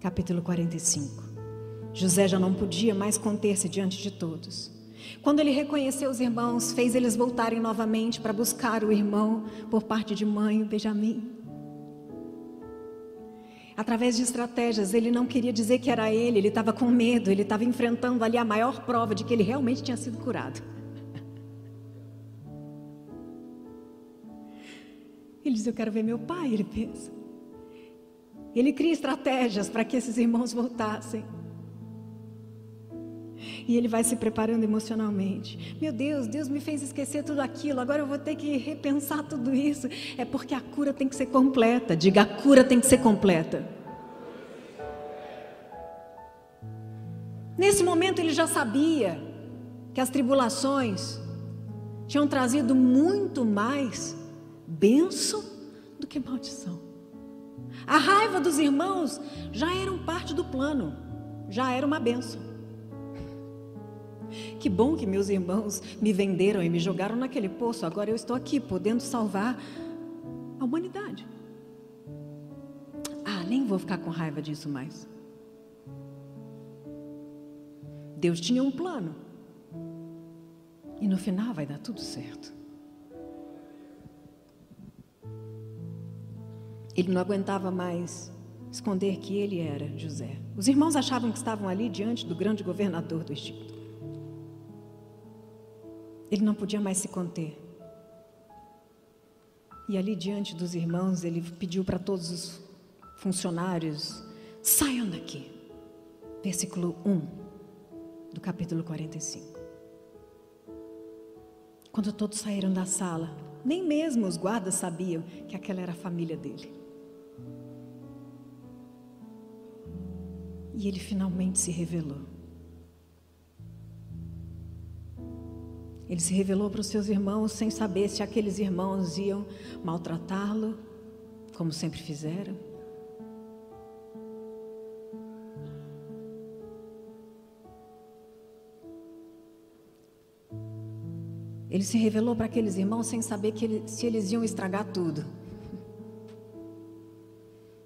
Capítulo 45. José já não podia mais conter-se diante de todos. Quando ele reconheceu os irmãos, fez eles voltarem novamente para buscar o irmão por parte de mãe, Benjamim. Através de estratégias, ele não queria dizer que era ele, ele estava com medo, ele estava enfrentando ali a maior prova de que ele realmente tinha sido curado. Ele diz: Eu quero ver meu pai, ele pensa. Ele cria estratégias para que esses irmãos voltassem. E ele vai se preparando emocionalmente. Meu Deus, Deus me fez esquecer tudo aquilo, agora eu vou ter que repensar tudo isso. É porque a cura tem que ser completa. Diga, a cura tem que ser completa. Nesse momento ele já sabia que as tribulações tinham trazido muito mais bênção do que maldição. A raiva dos irmãos já era parte do plano, já era uma bênção. Que bom que meus irmãos me venderam e me jogaram naquele poço. Agora eu estou aqui podendo salvar a humanidade. Ah, nem vou ficar com raiva disso mais. Deus tinha um plano. E no final vai dar tudo certo. Ele não aguentava mais esconder que ele era José. Os irmãos achavam que estavam ali diante do grande governador do Egito. Ele não podia mais se conter. E ali diante dos irmãos, ele pediu para todos os funcionários: saiam daqui. Versículo 1 do capítulo 45. Quando todos saíram da sala, nem mesmo os guardas sabiam que aquela era a família dele. E ele finalmente se revelou. Ele se revelou para os seus irmãos sem saber se aqueles irmãos iam maltratá-lo, como sempre fizeram. Ele se revelou para aqueles irmãos sem saber ele, se eles iam estragar tudo.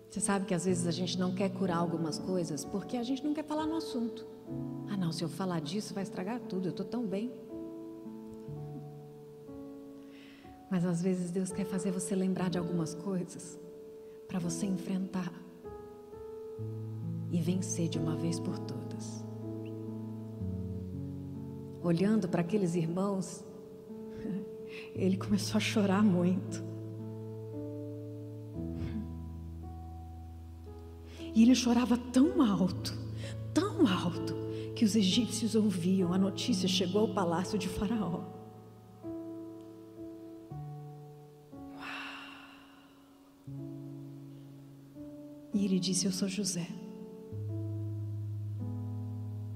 Você sabe que às vezes a gente não quer curar algumas coisas porque a gente não quer falar no assunto. Ah, não, se eu falar disso vai estragar tudo, eu estou tão bem. Mas às vezes Deus quer fazer você lembrar de algumas coisas para você enfrentar e vencer de uma vez por todas. Olhando para aqueles irmãos, ele começou a chorar muito. E ele chorava tão alto, tão alto, que os egípcios ouviam. A notícia chegou ao palácio de Faraó. E ele disse: Eu sou José.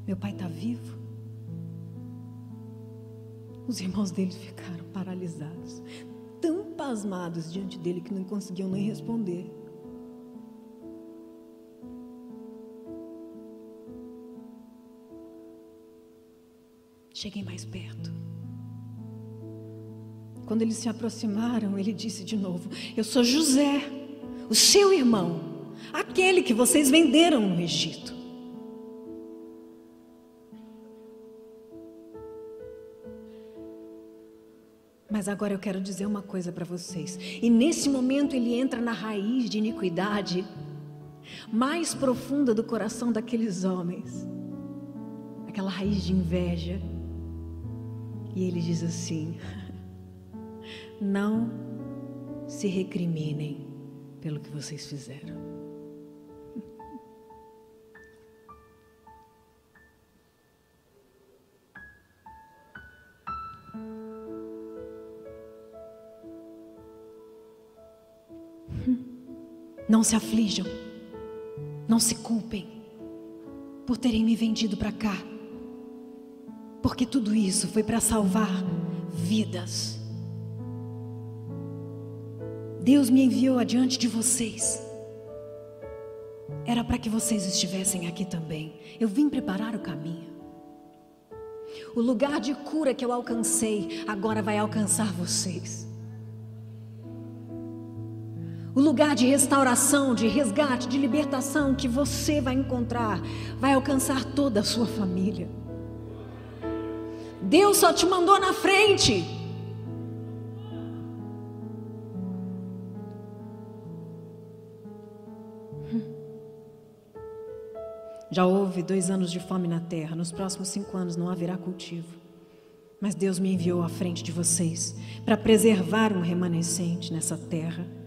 Meu pai está vivo. Os irmãos dele ficaram paralisados, tão pasmados diante dele que não conseguiam nem responder. Cheguei mais perto. Quando eles se aproximaram, ele disse de novo: Eu sou José, o seu irmão aquele que vocês venderam no Egito. Mas agora eu quero dizer uma coisa para vocês. E nesse momento ele entra na raiz de iniquidade mais profunda do coração daqueles homens. Aquela raiz de inveja. E ele diz assim: Não se recriminem pelo que vocês fizeram. Não se aflijam, não se culpem por terem me vendido para cá, Porque tudo isso foi para salvar vidas. Deus me enviou adiante de vocês. Era para que vocês estivessem aqui também. Eu vim preparar o caminho. O lugar de cura que eu alcancei agora vai alcançar vocês. O lugar de restauração, de resgate, de libertação que você vai encontrar vai alcançar toda a sua família. Deus só te mandou na frente. Já houve dois anos de fome na terra, nos próximos cinco anos não haverá cultivo. Mas Deus me enviou à frente de vocês para preservar um remanescente nessa terra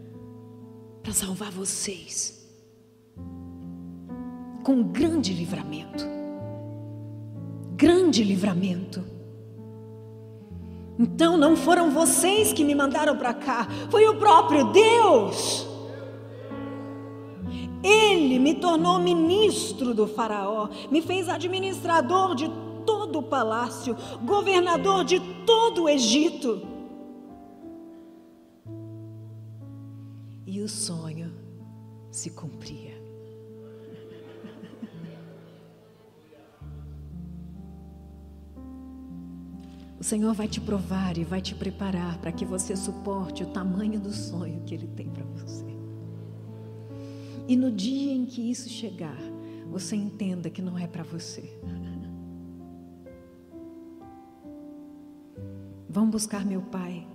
para salvar vocês com grande livramento. Grande livramento. Então não foram vocês que me mandaram para cá, foi o próprio Deus. Ele me tornou ministro do Faraó, me fez administrador de todo o palácio, governador de todo o Egito. O sonho se cumpria. O Senhor vai te provar e vai te preparar para que você suporte o tamanho do sonho que Ele tem para você. E no dia em que isso chegar, você entenda que não é para você. Vão buscar meu pai.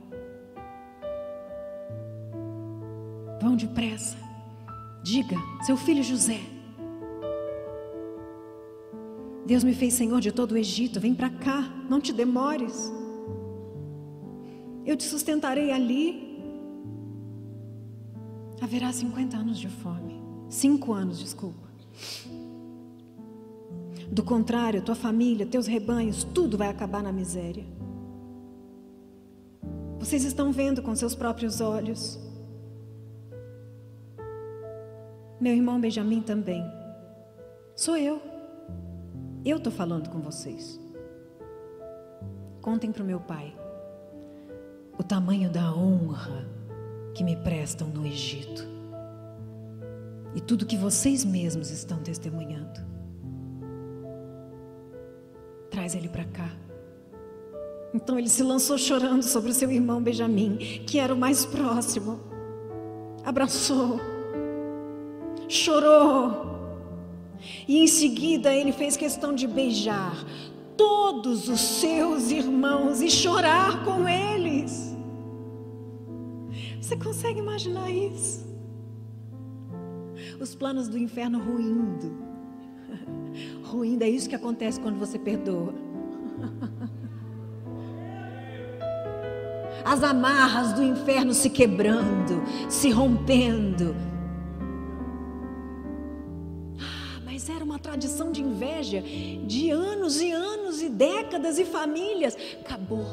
Vão depressa. Diga, seu filho José. Deus me fez senhor de todo o Egito. Vem para cá, não te demores. Eu te sustentarei ali. Haverá 50 anos de fome. Cinco anos, desculpa. Do contrário, tua família, teus rebanhos, tudo vai acabar na miséria. Vocês estão vendo com seus próprios olhos. Meu irmão Benjamin também. Sou eu. Eu estou falando com vocês. Contem para o meu pai o tamanho da honra que me prestam no Egito e tudo que vocês mesmos estão testemunhando. Traz ele para cá. Então ele se lançou chorando sobre o seu irmão Benjamim, que era o mais próximo. Abraçou chorou. E em seguida ele fez questão de beijar todos os seus irmãos e chorar com eles. Você consegue imaginar isso? Os planos do inferno ruindo. Ruindo é isso que acontece quando você perdoa. As amarras do inferno se quebrando, se rompendo uma tradição de inveja de anos e anos e décadas e famílias. Acabou.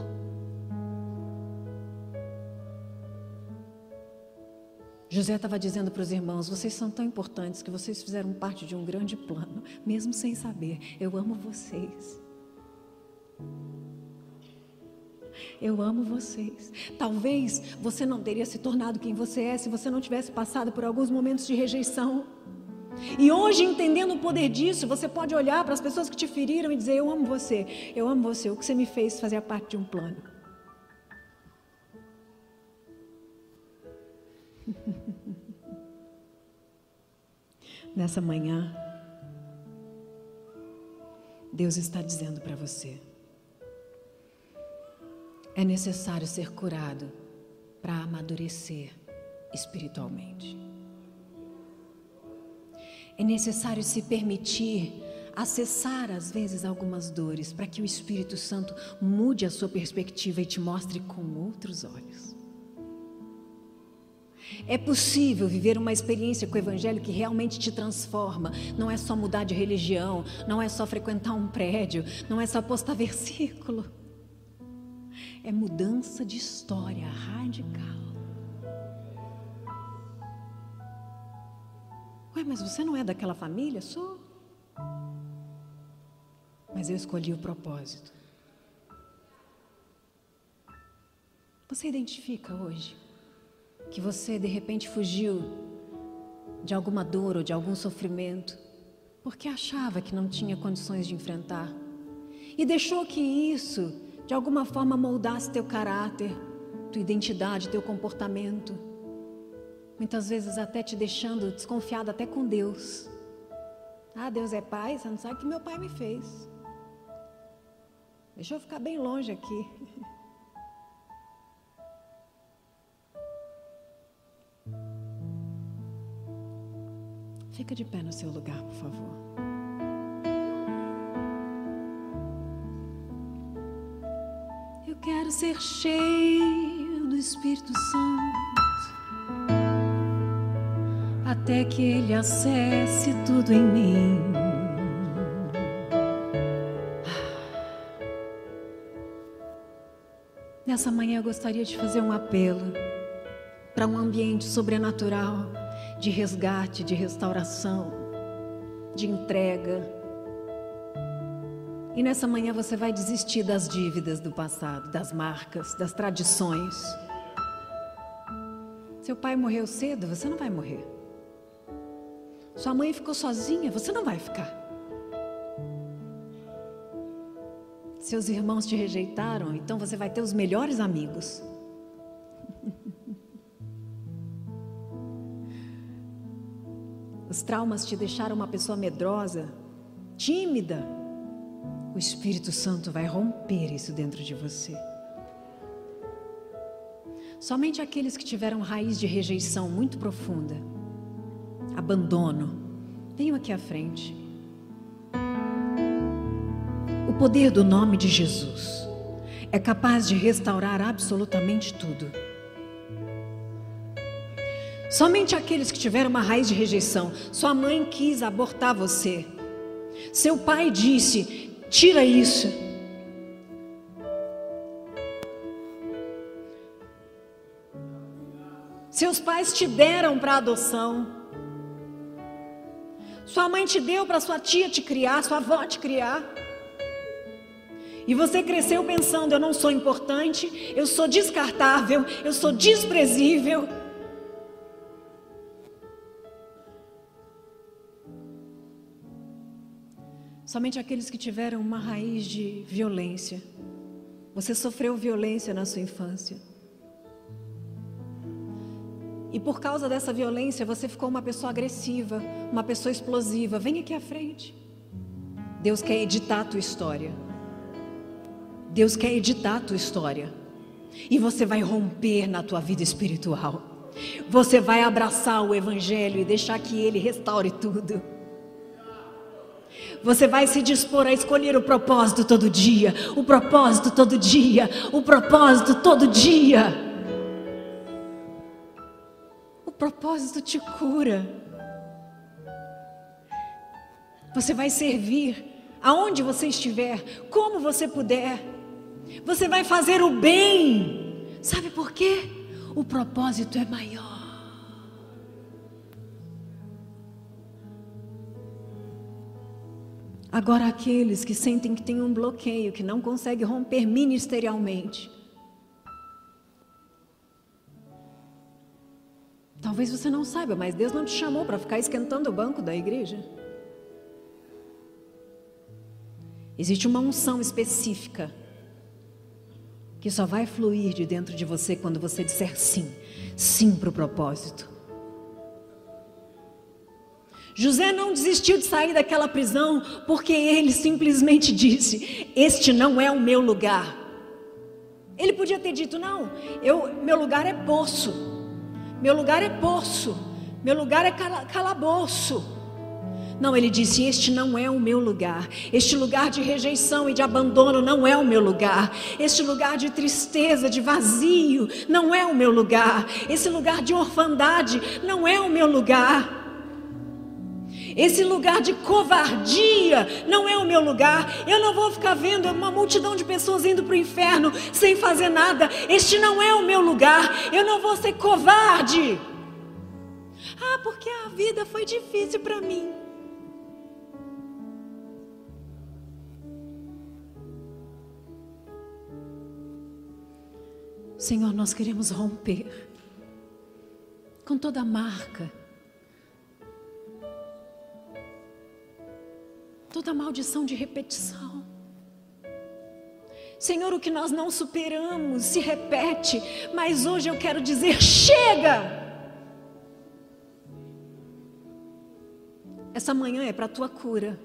José estava dizendo para os irmãos: vocês são tão importantes que vocês fizeram parte de um grande plano, mesmo sem saber. Eu amo vocês. Eu amo vocês. Talvez você não teria se tornado quem você é se você não tivesse passado por alguns momentos de rejeição. E hoje, entendendo o poder disso, você pode olhar para as pessoas que te feriram e dizer: Eu amo você, eu amo você, o que você me fez fazia parte de um plano. Nessa manhã, Deus está dizendo para você: é necessário ser curado para amadurecer espiritualmente. É necessário se permitir acessar às vezes algumas dores para que o Espírito Santo mude a sua perspectiva e te mostre com outros olhos. É possível viver uma experiência com o Evangelho que realmente te transforma. Não é só mudar de religião, não é só frequentar um prédio, não é só postar versículo. É mudança de história radical. Ué, mas você não é daquela família? Sou. Mas eu escolhi o propósito. Você identifica hoje que você de repente fugiu de alguma dor ou de algum sofrimento porque achava que não tinha condições de enfrentar e deixou que isso de alguma forma moldasse teu caráter, tua identidade, teu comportamento. Muitas vezes até te deixando desconfiado até com Deus. Ah, Deus é pai, você não sabe o que meu pai me fez. Deixa eu ficar bem longe aqui. Fica de pé no seu lugar, por favor. Eu quero ser cheio do Espírito Santo, até que Ele acesse tudo em mim. Nessa manhã eu gostaria de fazer um apelo para um ambiente sobrenatural de resgate, de restauração, de entrega. E nessa manhã você vai desistir das dívidas do passado, das marcas, das tradições. Seu pai morreu cedo, você não vai morrer. Sua mãe ficou sozinha, você não vai ficar. Seus irmãos te rejeitaram, então você vai ter os melhores amigos. Os traumas te deixaram uma pessoa medrosa, tímida. O Espírito Santo vai romper isso dentro de você. Somente aqueles que tiveram raiz de rejeição muito profunda, abandono, venham aqui à frente. O poder do nome de Jesus é capaz de restaurar absolutamente tudo. Somente aqueles que tiveram uma raiz de rejeição. Sua mãe quis abortar você. Seu pai disse: tira isso. Seus pais te deram para adoção. Sua mãe te deu para sua tia te criar, sua avó te criar. E você cresceu pensando: eu não sou importante, eu sou descartável, eu sou desprezível. Somente aqueles que tiveram uma raiz de violência. Você sofreu violência na sua infância. E por causa dessa violência, você ficou uma pessoa agressiva, uma pessoa explosiva. Vem aqui à frente. Deus quer editar a tua história. Deus quer editar a tua história. E você vai romper na tua vida espiritual. Você vai abraçar o Evangelho e deixar que Ele restaure tudo. Você vai se dispor a escolher o propósito todo dia, o propósito todo dia, o propósito todo dia. Propósito te cura. Você vai servir aonde você estiver, como você puder. Você vai fazer o bem. Sabe por quê? O propósito é maior. Agora, aqueles que sentem que tem um bloqueio, que não conseguem romper ministerialmente. Talvez você não saiba, mas Deus não te chamou para ficar esquentando o banco da igreja. Existe uma unção específica que só vai fluir de dentro de você quando você disser sim, sim para o propósito. José não desistiu de sair daquela prisão porque ele simplesmente disse: Este não é o meu lugar. Ele podia ter dito: Não, eu, meu lugar é poço, meu lugar é poço, meu lugar é calabouço. Não, ele disse: Este não é o meu lugar. Este lugar de rejeição e de abandono não é o meu lugar. Este lugar de tristeza, de vazio, não é o meu lugar. Esse lugar de orfandade não é o meu lugar. Esse lugar de covardia não é o meu lugar. Eu não vou ficar vendo uma multidão de pessoas indo para o inferno sem fazer nada. Este não é o meu lugar. Eu não vou ser covarde. Ah, porque a vida foi difícil para mim. Senhor, nós queremos romper com toda marca, toda maldição de repetição. Senhor, o que nós não superamos se repete, mas hoje eu quero dizer: chega! Essa manhã é para a tua cura.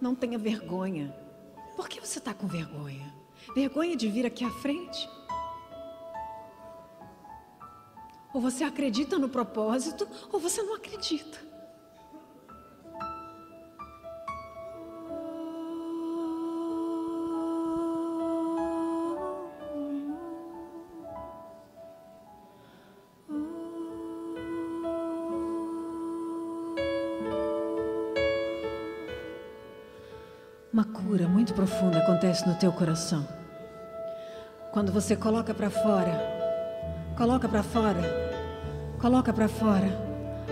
Não tenha vergonha. Por que você está com vergonha? Vergonha de vir aqui à frente? Ou você acredita no propósito, ou você não acredita. Profunda acontece no teu coração. Quando você coloca para fora Coloca para fora. Coloca para fora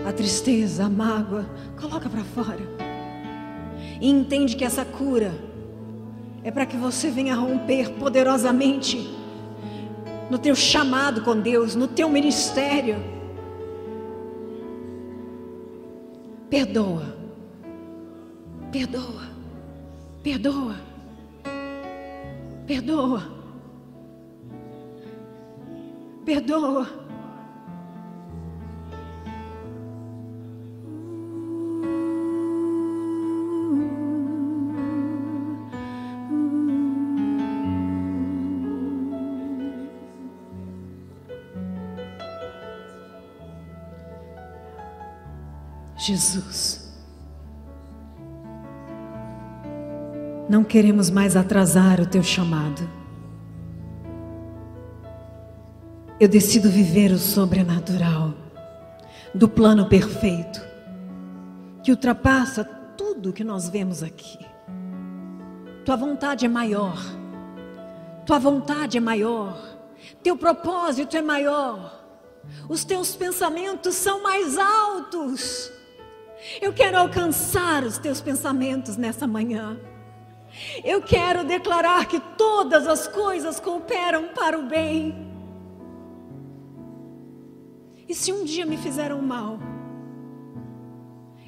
a tristeza, a mágoa. Coloca para fora. E entende que essa cura é para que você venha romper poderosamente no teu chamado com Deus, no teu ministério. Perdoa. Perdoa. Perdoa. Perdoa. Perdoa. Jesus. Não queremos mais atrasar o teu chamado. eu decido viver o sobrenatural do plano perfeito que ultrapassa tudo que nós vemos aqui. Tua vontade é maior. Tua vontade é maior. Teu propósito é maior. Os teus pensamentos são mais altos. Eu quero alcançar os teus pensamentos nessa manhã. Eu quero declarar que todas as coisas cooperam para o bem e se um dia me fizeram mal,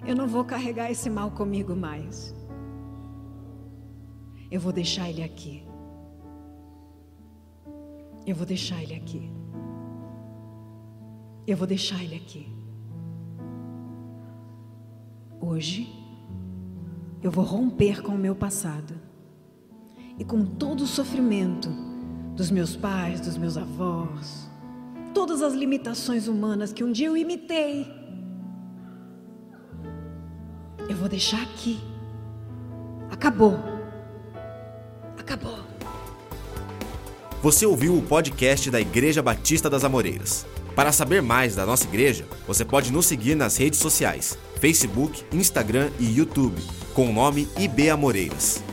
eu não vou carregar esse mal comigo mais. Eu vou deixar ele aqui. Eu vou deixar ele aqui. Eu vou deixar ele aqui. Hoje, eu vou romper com o meu passado e com todo o sofrimento dos meus pais, dos meus avós, todas as limitações humanas que um dia eu imitei. Eu vou deixar aqui. Acabou. Acabou. Você ouviu o podcast da Igreja Batista das Amoreiras. Para saber mais da nossa igreja, você pode nos seguir nas redes sociais: Facebook, Instagram e YouTube, com o nome IB Amoreiras.